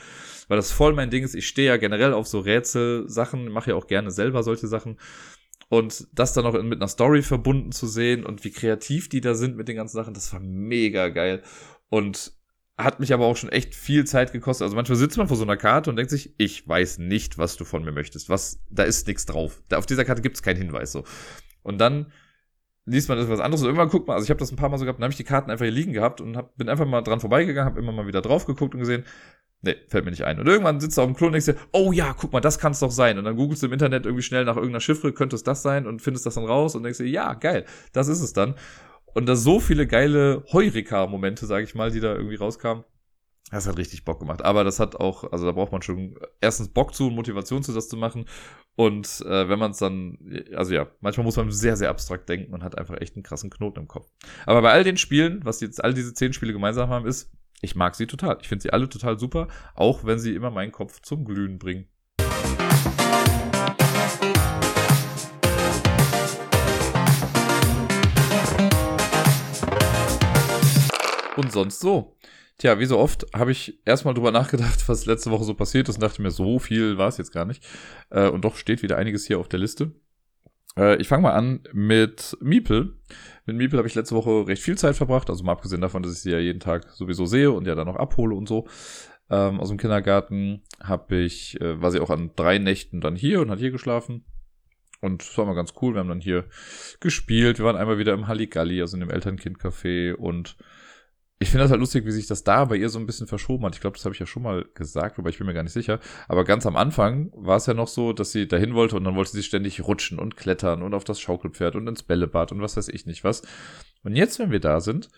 Speaker 1: weil das voll mein Ding ist. Ich stehe ja generell auf so Rätselsachen, mache ja auch gerne selber solche Sachen und das dann auch mit einer Story verbunden zu sehen und wie kreativ die da sind mit den ganzen Sachen, das war mega geil und hat mich aber auch schon echt viel Zeit gekostet. Also manchmal sitzt man vor so einer Karte und denkt sich, ich weiß nicht, was du von mir möchtest. Was, da ist nichts drauf. Da, auf dieser Karte gibt es keinen Hinweis so. Und dann liest man etwas anderes und irgendwann guckt man, also ich habe das ein paar Mal so gehabt, dann habe ich die Karten einfach hier liegen gehabt und hab, bin einfach mal dran vorbeigegangen, habe immer mal wieder drauf geguckt und gesehen, nee, fällt mir nicht ein. Und irgendwann sitzt du auf dem Klo und denkst dir, oh ja, guck mal, das kann es doch sein. Und dann googelst du im Internet irgendwie schnell nach irgendeiner Chiffre, könnte es das sein und findest das dann raus und denkst dir, ja, geil, das ist es dann. Und da so viele geile Heureka-Momente, sage ich mal, die da irgendwie rauskamen Das hat richtig Bock gemacht. Aber das hat auch, also da braucht man schon erstens Bock zu und Motivation zu, das zu machen. Und äh, wenn man es dann, also ja, manchmal muss man sehr, sehr abstrakt denken und hat einfach echt einen krassen Knoten im Kopf. Aber bei all den Spielen, was jetzt all diese zehn Spiele gemeinsam haben, ist, ich mag sie total. Ich finde sie alle total super, auch wenn sie immer meinen Kopf zum Glühen bringen. Und sonst so. Tja, wie so oft habe ich erstmal drüber nachgedacht, was letzte Woche so passiert ist und dachte mir, so viel war es jetzt gar nicht. Äh, und doch steht wieder einiges hier auf der Liste. Äh, ich fange mal an mit Miepel. Mit Miepel habe ich letzte Woche recht viel Zeit verbracht, also mal abgesehen davon, dass ich sie ja jeden Tag sowieso sehe und ja dann noch abhole und so. Ähm, aus dem Kindergarten habe ich, äh, war sie auch an drei Nächten dann hier und hat hier geschlafen. Und das war mal ganz cool. Wir haben dann hier gespielt. Wir waren einmal wieder im Halligalli, also in dem Elternkind-Café und ich finde das halt lustig, wie sich das da bei ihr so ein bisschen verschoben hat. Ich glaube, das habe ich ja schon mal gesagt, wobei ich bin mir gar nicht sicher. Aber ganz am Anfang war es ja noch so, dass sie dahin wollte und dann wollte sie ständig rutschen und klettern und auf das Schaukelpferd und ins Bällebad und was weiß ich nicht was. Und jetzt, wenn wir da sind,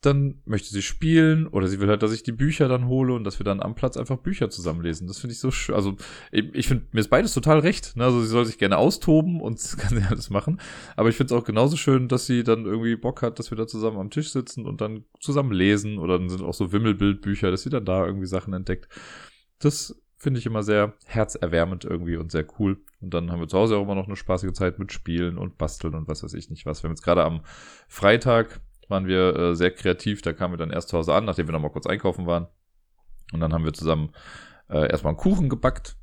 Speaker 1: dann möchte sie spielen oder sie will halt, dass ich die Bücher dann hole und dass wir dann am Platz einfach Bücher zusammenlesen. Das finde ich so schön. Also ich finde, mir ist beides total recht. Ne? Also sie soll sich gerne austoben und kann sie alles machen. Aber ich finde es auch genauso schön, dass sie dann irgendwie Bock hat, dass wir da zusammen am Tisch sitzen und dann zusammen lesen. Oder dann sind auch so Wimmelbildbücher, dass sie dann da irgendwie Sachen entdeckt. Das finde ich immer sehr herzerwärmend irgendwie und sehr cool. Und dann haben wir zu Hause auch immer noch eine spaßige Zeit mit Spielen und Basteln und was weiß ich nicht was. Wir haben jetzt gerade am Freitag waren wir äh, sehr kreativ. Da kamen wir dann erst zu Hause an, nachdem wir nochmal kurz einkaufen waren. Und dann haben wir zusammen äh, erstmal einen Kuchen gebackt.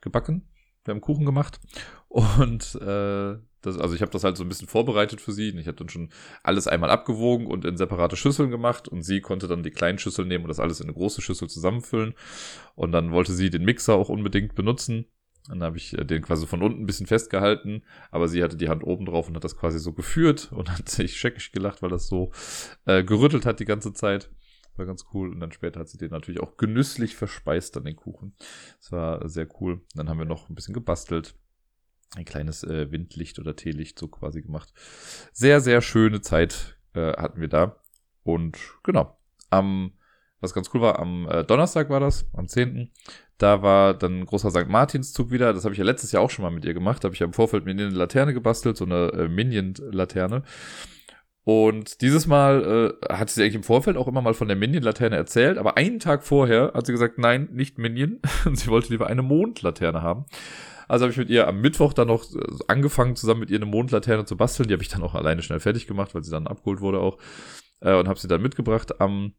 Speaker 1: Gebacken. Wir haben Kuchen gemacht. Und äh, das, also ich habe das halt so ein bisschen vorbereitet für sie. Und ich habe dann schon alles einmal abgewogen und in separate Schüsseln gemacht. Und sie konnte dann die kleinen Schüsseln nehmen und das alles in eine große Schüssel zusammenfüllen. Und dann wollte sie den Mixer auch unbedingt benutzen. Dann habe ich äh, den quasi von unten ein bisschen festgehalten, aber sie hatte die Hand oben drauf und hat das quasi so geführt und hat sich scheckig gelacht, weil das so äh, gerüttelt hat die ganze Zeit. War ganz cool. Und dann später hat sie den natürlich auch genüsslich verspeist, dann den Kuchen. Das war sehr cool. Dann haben wir noch ein bisschen gebastelt. Ein kleines äh, Windlicht oder Teelicht so quasi gemacht. Sehr, sehr schöne Zeit äh, hatten wir da. Und genau, am was ganz cool war, am äh, Donnerstag war das, am 10. Da war dann ein großer St. Martinszug wieder. Das habe ich ja letztes Jahr auch schon mal mit ihr gemacht. Da habe ich ja im Vorfeld mit ihr eine Laterne gebastelt, so eine äh, Minion-Laterne. Und dieses Mal äh, hat sie eigentlich im Vorfeld auch immer mal von der Minion-Laterne erzählt, aber einen Tag vorher hat sie gesagt, nein, nicht Minion. Sie wollte lieber eine Mondlaterne haben. Also habe ich mit ihr am Mittwoch dann noch äh, angefangen, zusammen mit ihr eine Mondlaterne zu basteln. Die habe ich dann auch alleine schnell fertig gemacht, weil sie dann abgeholt wurde auch. Äh, und habe sie dann mitgebracht am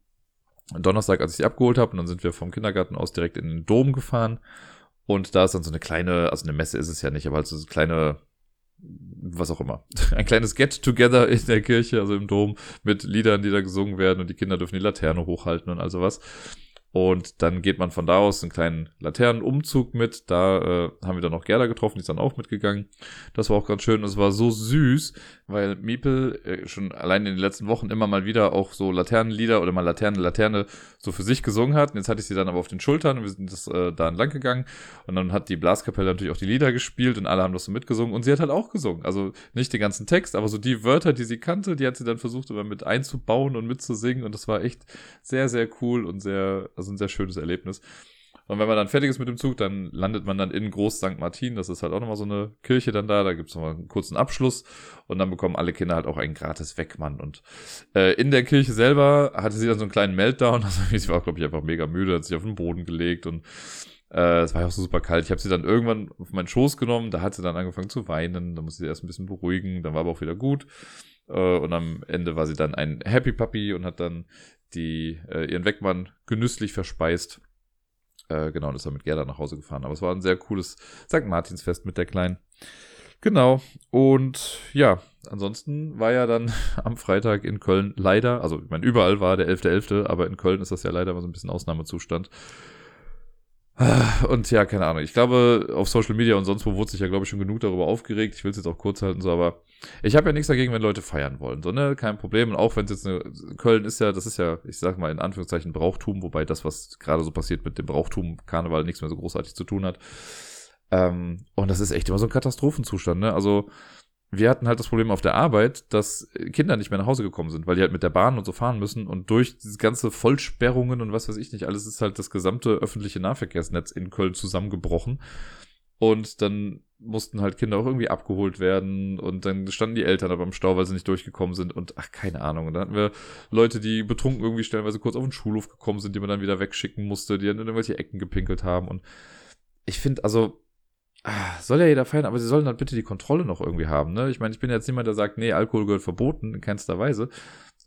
Speaker 1: Donnerstag, als ich sie abgeholt habe, und dann sind wir vom Kindergarten aus direkt in den Dom gefahren. Und da ist dann so eine kleine, also eine Messe ist es ja nicht, aber halt so eine kleine, was auch immer, ein kleines Get-Together in der Kirche, also im Dom, mit Liedern, die da gesungen werden und die Kinder dürfen die Laterne hochhalten und all sowas. Und dann geht man von da aus einen kleinen Laternenumzug mit. Da äh, haben wir dann noch Gerda getroffen, die ist dann auch mitgegangen. Das war auch ganz schön. Es war so süß, weil Miepel äh, schon allein in den letzten Wochen immer mal wieder auch so Laternenlieder oder mal Laterne, Laterne so für sich gesungen hat. Und jetzt hatte ich sie dann aber auf den Schultern und wir sind das äh, da entlang gegangen. Und dann hat die Blaskapelle natürlich auch die Lieder gespielt und alle haben das so mitgesungen. Und sie hat halt auch gesungen. Also nicht den ganzen Text, aber so die Wörter, die sie kannte, die hat sie dann versucht immer mit einzubauen und mitzusingen. Und das war echt sehr, sehr cool und sehr also ein sehr schönes Erlebnis. Und wenn man dann fertig ist mit dem Zug, dann landet man dann in Groß St. Martin. Das ist halt auch nochmal so eine Kirche dann da. Da gibt es nochmal einen kurzen Abschluss. Und dann bekommen alle Kinder halt auch einen gratis Wegmann. Und äh, in der Kirche selber hatte sie dann so einen kleinen Meltdown. Also sie war, glaube ich, einfach mega müde, hat sich auf den Boden gelegt und äh, es war ja auch so super kalt. Ich habe sie dann irgendwann auf meinen Schoß genommen. Da hat sie dann angefangen zu weinen. Da musste sie erst ein bisschen beruhigen. Dann war aber auch wieder gut. Äh, und am Ende war sie dann ein Happy Puppy und hat dann die äh, ihren Wegmann genüsslich verspeist. Äh, genau, und ist dann mit Gerda nach Hause gefahren. Aber es war ein sehr cooles St. Martinsfest mit der Kleinen. Genau. Und ja, ansonsten war ja dann am Freitag in Köln leider, also ich meine, überall war der 11.11., .11., aber in Köln ist das ja leider mal so ein bisschen Ausnahmezustand. Und ja, keine Ahnung. Ich glaube, auf Social Media und sonst wo wurde sich ja, glaube ich, schon genug darüber aufgeregt. Ich will es jetzt auch kurz halten, so, aber ich habe ja nichts dagegen, wenn Leute feiern wollen. So, ne? Kein Problem. Und auch wenn es jetzt eine. Köln ist ja, das ist ja, ich sag mal in Anführungszeichen Brauchtum, wobei das, was gerade so passiert mit dem Brauchtum Karneval nichts mehr so großartig zu tun hat. Ähm, und das ist echt immer so ein Katastrophenzustand, ne? Also, wir hatten halt das Problem auf der Arbeit, dass Kinder nicht mehr nach Hause gekommen sind, weil die halt mit der Bahn und so fahren müssen und durch diese ganze Vollsperrungen und was weiß ich nicht, alles ist halt das gesamte öffentliche Nahverkehrsnetz in Köln zusammengebrochen. Und dann mussten halt Kinder auch irgendwie abgeholt werden und dann standen die Eltern aber im Stau, weil sie nicht durchgekommen sind und ach, keine Ahnung. Und dann hatten wir Leute, die betrunken irgendwie stellenweise kurz auf den Schulhof gekommen sind, die man dann wieder wegschicken musste, die dann in irgendwelche Ecken gepinkelt haben und ich finde, also, ah, soll ja jeder feiern, aber sie sollen dann bitte die Kontrolle noch irgendwie haben, ne? Ich meine, ich bin jetzt niemand, der sagt, nee, Alkohol gehört verboten, in keinster Weise.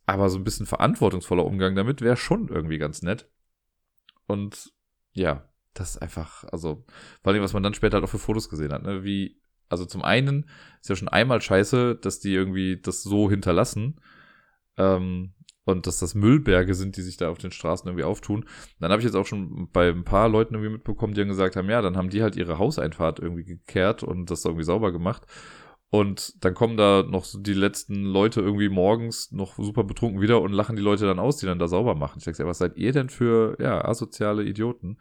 Speaker 1: Aber so ein bisschen verantwortungsvoller Umgang damit wäre schon irgendwie ganz nett. Und ja, das ist einfach, also, vor allem, was man dann später halt auch für Fotos gesehen hat, ne? Wie, also zum einen ist ja schon einmal scheiße, dass die irgendwie das so hinterlassen. Ähm, und dass das Müllberge sind, die sich da auf den Straßen irgendwie auftun. Dann habe ich jetzt auch schon bei ein paar Leuten irgendwie mitbekommen, die dann gesagt haben, ja, dann haben die halt ihre Hauseinfahrt irgendwie gekehrt und das irgendwie sauber gemacht. Und dann kommen da noch so die letzten Leute irgendwie morgens noch super betrunken wieder und lachen die Leute dann aus, die dann da sauber machen. Ich denke, was seid ihr denn für, ja, asoziale Idioten?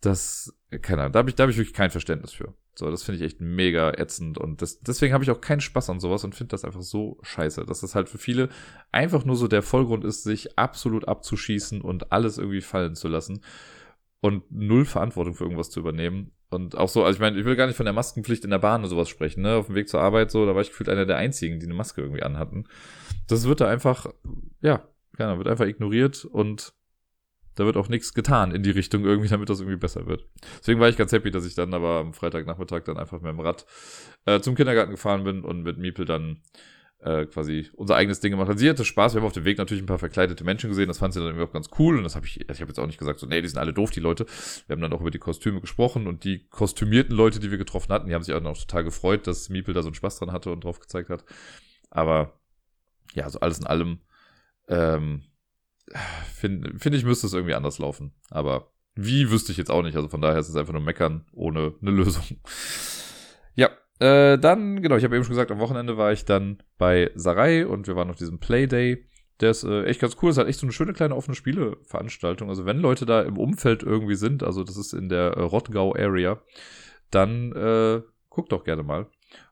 Speaker 1: Das, keine Ahnung, da habe ich, da hab ich wirklich kein Verständnis für. So, das finde ich echt mega ätzend und das, deswegen habe ich auch keinen Spaß an sowas und finde das einfach so scheiße, dass das halt für viele einfach nur so der Vollgrund ist, sich absolut abzuschießen und alles irgendwie fallen zu lassen und null Verantwortung für irgendwas zu übernehmen. Und auch so, also ich meine, ich will gar nicht von der Maskenpflicht in der Bahn oder sowas sprechen, ne? Auf dem Weg zur Arbeit so, da war ich gefühlt einer der einzigen, die eine Maske irgendwie anhatten. Das wird da einfach, ja, keine wird einfach ignoriert und da wird auch nichts getan in die Richtung irgendwie, damit das irgendwie besser wird. Deswegen war ich ganz happy, dass ich dann aber am Freitagnachmittag dann einfach mit dem Rad äh, zum Kindergarten gefahren bin und mit Miepel dann äh, quasi unser eigenes Ding gemacht hat. Sie hatte Spaß, wir haben auf dem Weg natürlich ein paar verkleidete Menschen gesehen, das fand sie dann irgendwie auch ganz cool und das habe ich, ich habe jetzt auch nicht gesagt, so, nee, die sind alle doof, die Leute. Wir haben dann auch über die Kostüme gesprochen und die kostümierten Leute, die wir getroffen hatten, die haben sich auch noch total gefreut, dass Miepel da so einen Spaß dran hatte und drauf gezeigt hat. Aber ja, so alles in allem ähm, finde find ich, müsste es irgendwie anders laufen. Aber wie wüsste ich jetzt auch nicht. Also von daher ist es einfach nur meckern ohne eine Lösung. Ja, äh, dann, genau, ich habe eben schon gesagt, am Wochenende war ich dann bei Sarai und wir waren auf diesem Playday. Der ist äh, echt ganz cool. Es hat echt so eine schöne kleine offene Spieleveranstaltung. Also wenn Leute da im Umfeld irgendwie sind, also das ist in der äh, Rottgau-Area, dann äh, guckt doch gerne mal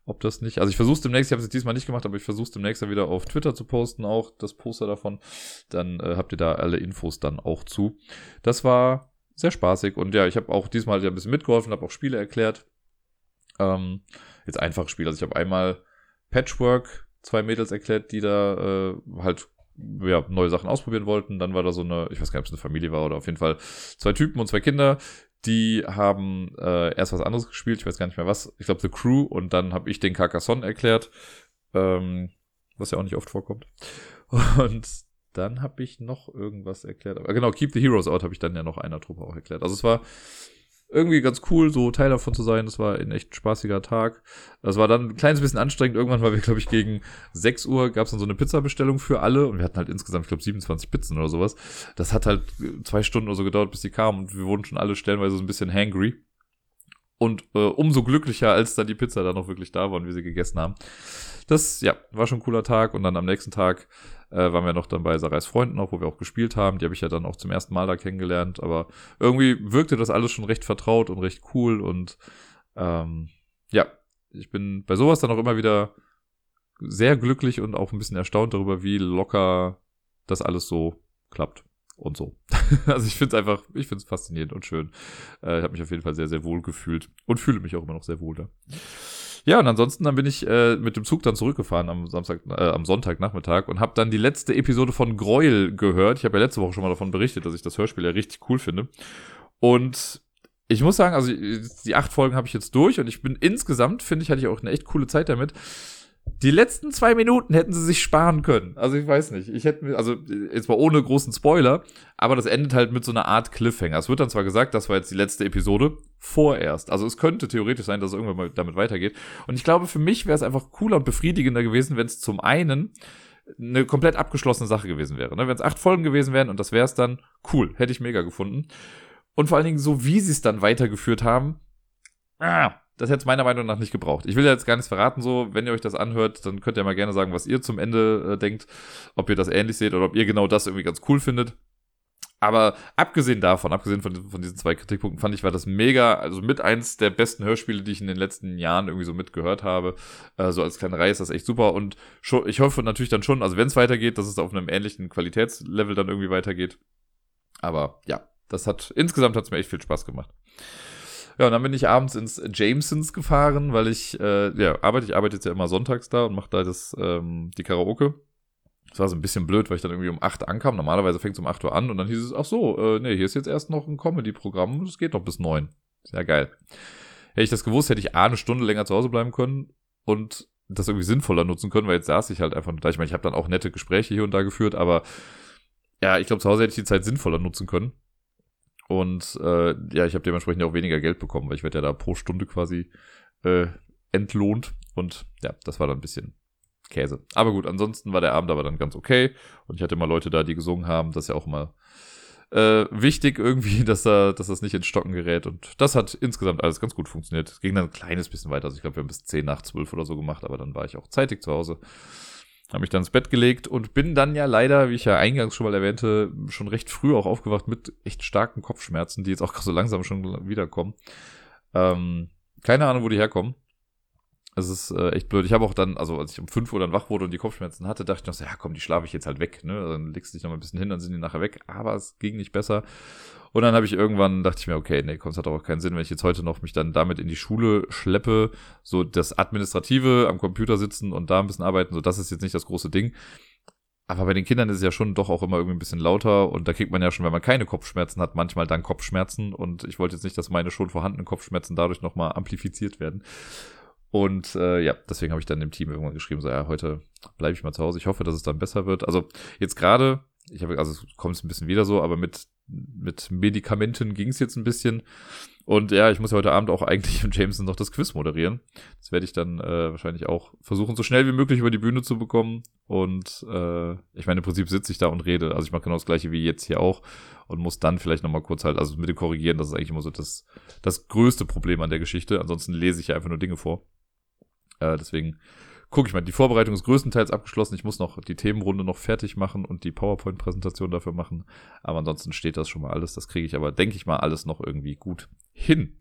Speaker 1: ob das nicht. Also ich versuche demnächst, ich habe es diesmal nicht gemacht, aber ich versuche demnächst dann wieder auf Twitter zu posten, auch das Poster davon. Dann äh, habt ihr da alle Infos dann auch zu. Das war sehr spaßig und ja, ich habe auch diesmal ja ein bisschen mitgeholfen, habe auch Spiele erklärt. Ähm, jetzt einfache Spiele. Also ich habe einmal Patchwork, zwei Mädels erklärt, die da äh, halt ja, neue Sachen ausprobieren wollten. Dann war da so eine, ich weiß gar nicht, ob es eine Familie war oder auf jeden Fall zwei Typen und zwei Kinder, die haben äh, erst was anderes gespielt, ich weiß gar nicht mehr was. Ich glaube The Crew und dann habe ich den Carcassonne erklärt, ähm, was ja auch nicht oft vorkommt. Und dann habe ich noch irgendwas erklärt. Aber genau, Keep the Heroes Out habe ich dann ja noch einer Truppe auch erklärt. Also es war irgendwie ganz cool, so Teil davon zu sein. Das war ein echt spaßiger Tag. Das war dann ein kleines bisschen anstrengend. Irgendwann war wir, glaube ich, gegen 6 Uhr gab es dann so eine Pizzabestellung für alle und wir hatten halt insgesamt, ich glaube, 27 Pizzen oder sowas. Das hat halt zwei Stunden oder so gedauert, bis die kamen und wir wurden schon alle stellenweise so ein bisschen hangry. Und äh, umso glücklicher, als dann die Pizza dann noch wirklich da war und wir sie gegessen haben. Das, ja, war schon ein cooler Tag. Und dann am nächsten Tag äh, waren wir noch dann bei Sarais Freunden auch, wo wir auch gespielt haben. Die habe ich ja dann auch zum ersten Mal da kennengelernt. Aber irgendwie wirkte das alles schon recht vertraut und recht cool. Und ähm, ja, ich bin bei sowas dann auch immer wieder sehr glücklich und auch ein bisschen erstaunt darüber, wie locker das alles so klappt und so. also ich finde es einfach, ich finde es faszinierend und schön. Äh, ich habe mich auf jeden Fall sehr, sehr wohl gefühlt und fühle mich auch immer noch sehr wohl da. Ja, und ansonsten dann bin ich äh, mit dem Zug dann zurückgefahren am Samstag, äh, am Sonntagnachmittag und habe dann die letzte Episode von Gräuel gehört. Ich habe ja letzte Woche schon mal davon berichtet, dass ich das Hörspiel ja richtig cool finde. Und ich muss sagen, also die acht Folgen habe ich jetzt durch und ich bin insgesamt, finde ich, hatte ich auch eine echt coole Zeit damit. Die letzten zwei Minuten hätten sie sich sparen können. Also ich weiß nicht. Ich hätte mir, also jetzt mal ohne großen Spoiler, aber das endet halt mit so einer Art Cliffhanger. Es wird dann zwar gesagt, das war jetzt die letzte Episode, vorerst. Also es könnte theoretisch sein, dass es irgendwann mal damit weitergeht. Und ich glaube, für mich wäre es einfach cooler und befriedigender gewesen, wenn es zum einen eine komplett abgeschlossene Sache gewesen wäre. Ne? Wenn es acht Folgen gewesen wären und das wäre es dann, cool, hätte ich mega gefunden. Und vor allen Dingen so, wie sie es dann weitergeführt haben, ah, das hätte es meiner Meinung nach nicht gebraucht. Ich will jetzt gar nichts verraten, so, wenn ihr euch das anhört, dann könnt ihr mal gerne sagen, was ihr zum Ende äh, denkt, ob ihr das ähnlich seht oder ob ihr genau das irgendwie ganz cool findet. Aber abgesehen davon, abgesehen von, von diesen zwei Kritikpunkten, fand ich, war das mega, also mit eins der besten Hörspiele, die ich in den letzten Jahren irgendwie so mitgehört habe. Äh, so als kleine Reihe ist das echt super. Und schon, ich hoffe natürlich dann schon, also wenn es weitergeht, dass es auf einem ähnlichen Qualitätslevel dann irgendwie weitergeht. Aber ja, das hat, insgesamt hat es mir echt viel Spaß gemacht. Ja, und dann bin ich abends ins Jamesons gefahren, weil ich, äh, ja, arbeite, ich arbeite jetzt ja immer sonntags da und mache da das, ähm, die Karaoke. Das war so ein bisschen blöd, weil ich dann irgendwie um 8 ankam. Normalerweise fängt es um 8 Uhr an und dann hieß es, ach so, äh, nee, hier ist jetzt erst noch ein Comedy-Programm und es geht noch bis 9. Sehr geil. Hätte ich das gewusst, hätte ich A, eine Stunde länger zu Hause bleiben können und das irgendwie sinnvoller nutzen können, weil jetzt saß ich halt einfach da. Ich meine, ich habe dann auch nette Gespräche hier und da geführt, aber ja, ich glaube, zu Hause hätte ich die Zeit sinnvoller nutzen können. Und äh, ja, ich habe dementsprechend auch weniger Geld bekommen, weil ich werde ja da pro Stunde quasi äh, entlohnt. Und ja, das war dann ein bisschen Käse. Aber gut, ansonsten war der Abend aber dann ganz okay. Und ich hatte immer Leute da, die gesungen haben. Das ist ja auch immer äh, wichtig irgendwie, dass, da, dass das nicht ins Stocken gerät. Und das hat insgesamt alles ganz gut funktioniert. Es ging dann ein kleines bisschen weiter. Also ich glaube, wir haben bis 10 nach 12 oder so gemacht, aber dann war ich auch zeitig zu Hause. Habe mich dann ins Bett gelegt und bin dann ja leider, wie ich ja eingangs schon mal erwähnte, schon recht früh auch aufgewacht mit echt starken Kopfschmerzen, die jetzt auch so langsam schon wiederkommen. Ähm, keine Ahnung, wo die herkommen. Es ist äh, echt blöd. Ich habe auch dann, also als ich um 5 Uhr dann wach wurde und die Kopfschmerzen hatte, dachte ich noch so, ja komm, die schlafe ich jetzt halt weg. Ne? Dann legst du dich noch mal ein bisschen hin, dann sind die nachher weg. Aber es ging nicht besser. Und dann habe ich irgendwann, dachte ich mir, okay, nee, komm, es hat auch keinen Sinn, wenn ich jetzt heute noch mich dann damit in die Schule schleppe, so das Administrative am Computer sitzen und da ein bisschen arbeiten, so das ist jetzt nicht das große Ding. Aber bei den Kindern ist es ja schon doch auch immer irgendwie ein bisschen lauter und da kriegt man ja schon, wenn man keine Kopfschmerzen hat, manchmal dann Kopfschmerzen und ich wollte jetzt nicht, dass meine schon vorhandenen Kopfschmerzen dadurch nochmal amplifiziert werden. Und äh, ja, deswegen habe ich dann dem Team irgendwann geschrieben, so ja, heute bleibe ich mal zu Hause. Ich hoffe, dass es dann besser wird. Also jetzt gerade, ich habe, also kommt es ein bisschen wieder so, aber mit, mit Medikamenten ging es jetzt ein bisschen. Und ja, ich muss ja heute Abend auch eigentlich im Jameson noch das Quiz moderieren. Das werde ich dann äh, wahrscheinlich auch versuchen, so schnell wie möglich über die Bühne zu bekommen. Und äh, ich meine, im Prinzip sitze ich da und rede. Also ich mache genau das gleiche wie jetzt hier auch und muss dann vielleicht nochmal kurz halt, also mit dem Korrigieren, das ist eigentlich immer so das, das größte Problem an der Geschichte. Ansonsten lese ich ja einfach nur Dinge vor. Äh, deswegen gucke ich mal. Die Vorbereitung ist größtenteils abgeschlossen. Ich muss noch die Themenrunde noch fertig machen und die PowerPoint-Präsentation dafür machen. Aber ansonsten steht das schon mal alles. Das kriege ich aber, denke ich mal, alles noch irgendwie gut hin.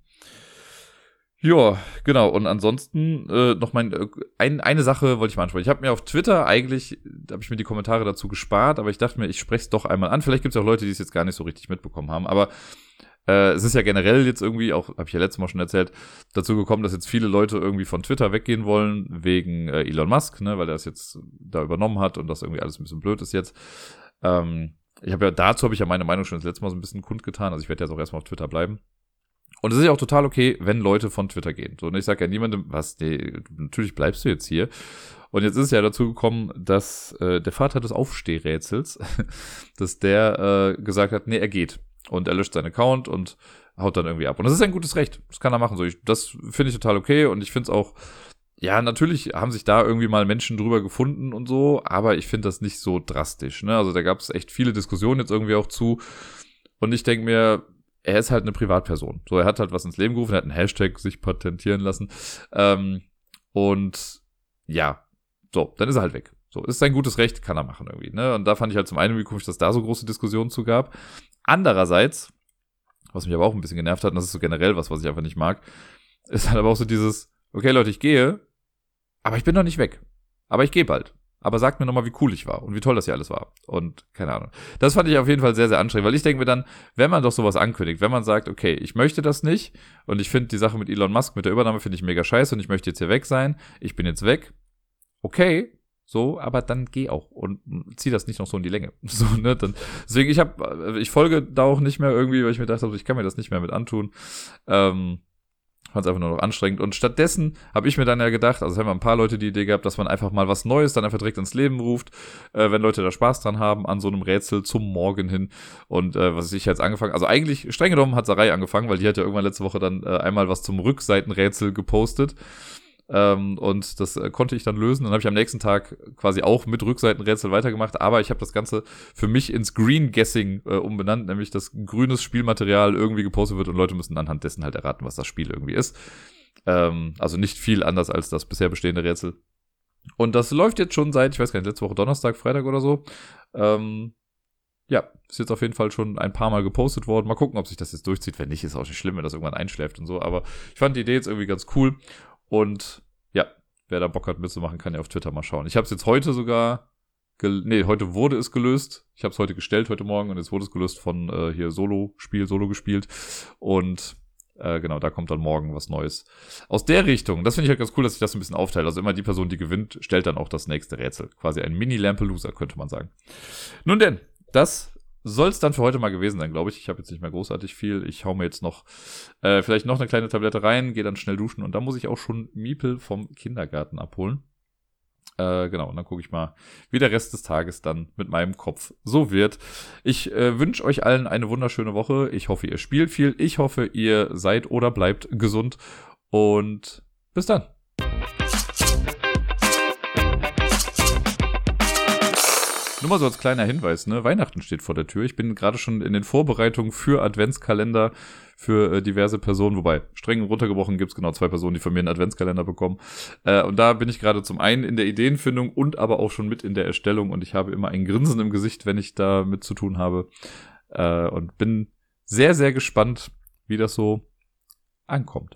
Speaker 1: Ja, genau. Und ansonsten äh, noch mein äh, ein, eine Sache wollte ich mal ansprechen. Ich habe mir auf Twitter eigentlich, habe ich mir die Kommentare dazu gespart, aber ich dachte mir, ich spreche es doch einmal an. Vielleicht gibt es auch Leute, die es jetzt gar nicht so richtig mitbekommen haben. Aber äh, es ist ja generell jetzt irgendwie, auch habe ich ja letztes Mal schon erzählt, dazu gekommen, dass jetzt viele Leute irgendwie von Twitter weggehen wollen, wegen äh, Elon Musk, ne, weil er es jetzt da übernommen hat und das irgendwie alles ein bisschen blöd ist jetzt. Ähm, ich habe ja, dazu habe ich ja meine Meinung schon das letzte Mal so ein bisschen kundgetan, also ich werde jetzt auch erstmal auf Twitter bleiben. Und es ist ja auch total okay, wenn Leute von Twitter gehen. So, und ich sage ja niemandem, was, nee, natürlich bleibst du jetzt hier. Und jetzt ist es ja dazu gekommen, dass äh, der Vater des Aufstehrätsels, dass der äh, gesagt hat, nee, er geht. Und er löscht seinen Account und haut dann irgendwie ab. Und das ist ein gutes Recht. Das kann er machen. So, ich, das finde ich total okay. Und ich finde es auch, ja, natürlich haben sich da irgendwie mal Menschen drüber gefunden und so, aber ich finde das nicht so drastisch. Ne? Also da gab es echt viele Diskussionen jetzt irgendwie auch zu. Und ich denke mir, er ist halt eine Privatperson. So, er hat halt was ins Leben gerufen, er hat einen Hashtag sich patentieren lassen. Ähm, und ja, so, dann ist er halt weg. So, ist sein gutes Recht, kann er machen irgendwie. Ne? Und da fand ich halt zum einen, wie komisch, dass da so große Diskussionen zu gab. Andererseits, was mich aber auch ein bisschen genervt hat, und das ist so generell was, was ich einfach nicht mag, ist halt aber auch so dieses, okay Leute, ich gehe, aber ich bin noch nicht weg. Aber ich gehe bald. Aber sagt mir nochmal, wie cool ich war und wie toll das hier alles war. Und keine Ahnung. Das fand ich auf jeden Fall sehr, sehr anstrengend, weil ich denke mir dann, wenn man doch sowas ankündigt, wenn man sagt, okay, ich möchte das nicht und ich finde die Sache mit Elon Musk, mit der Übernahme, finde ich mega scheiße und ich möchte jetzt hier weg sein, ich bin jetzt weg, okay, so, aber dann geh auch und zieh das nicht noch so in die Länge. So, ne, dann, deswegen, ich habe, ich folge da auch nicht mehr irgendwie, weil ich mir dachte, ich kann mir das nicht mehr mit antun. Ähm, fand es einfach nur noch anstrengend. Und stattdessen habe ich mir dann ja gedacht, also haben wir ein paar Leute die Idee gehabt, dass man einfach mal was Neues dann einfach direkt ins Leben ruft, äh, wenn Leute da Spaß dran haben, an so einem Rätsel zum Morgen hin. Und äh, was ich jetzt angefangen, also eigentlich streng genommen hat Sarai angefangen, weil die hat ja irgendwann letzte Woche dann äh, einmal was zum Rückseitenrätsel gepostet. Ähm, und das äh, konnte ich dann lösen. Dann habe ich am nächsten Tag quasi auch mit Rückseitenrätsel weitergemacht, aber ich habe das Ganze für mich ins Green Guessing äh, umbenannt, nämlich dass grünes Spielmaterial irgendwie gepostet wird und Leute müssen anhand dessen halt erraten, was das Spiel irgendwie ist. Ähm, also nicht viel anders als das bisher bestehende Rätsel. Und das läuft jetzt schon seit, ich weiß gar nicht, letzte Woche Donnerstag, Freitag oder so. Ähm, ja, ist jetzt auf jeden Fall schon ein paar Mal gepostet worden. Mal gucken, ob sich das jetzt durchzieht. Wenn nicht, ist auch nicht schlimm, wenn das irgendwann einschläft und so. Aber ich fand die Idee jetzt irgendwie ganz cool. Und ja, wer da Bock hat mitzumachen, kann ja auf Twitter mal schauen. Ich habe es jetzt heute sogar, nee, heute wurde es gelöst. Ich habe es heute gestellt, heute Morgen, und jetzt wurde es gelöst von äh, hier Solo-Spiel, Solo gespielt. Und äh, genau, da kommt dann morgen was Neues. Aus der Richtung, das finde ich halt ganz cool, dass sich das ein bisschen aufteilt. Also immer die Person, die gewinnt, stellt dann auch das nächste Rätsel. Quasi ein Mini-Lampeloser, könnte man sagen. Nun denn, das soll es dann für heute mal gewesen sein, glaube ich. Ich habe jetzt nicht mehr großartig viel. Ich hau mir jetzt noch äh, vielleicht noch eine kleine Tablette rein, gehe dann schnell duschen und dann muss ich auch schon Miepel vom Kindergarten abholen. Äh, genau, und dann gucke ich mal, wie der Rest des Tages dann mit meinem Kopf so wird. Ich äh, wünsche euch allen eine wunderschöne Woche. Ich hoffe, ihr spielt viel. Ich hoffe, ihr seid oder bleibt gesund. Und bis dann. Nur mal so als kleiner Hinweis, ne? Weihnachten steht vor der Tür. Ich bin gerade schon in den Vorbereitungen für Adventskalender für äh, diverse Personen, wobei streng runtergebrochen gibt's genau zwei Personen, die von mir einen Adventskalender bekommen. Äh, und da bin ich gerade zum einen in der Ideenfindung und aber auch schon mit in der Erstellung und ich habe immer ein Grinsen im Gesicht, wenn ich da mit zu tun habe. Äh, und bin sehr, sehr gespannt, wie das so ankommt.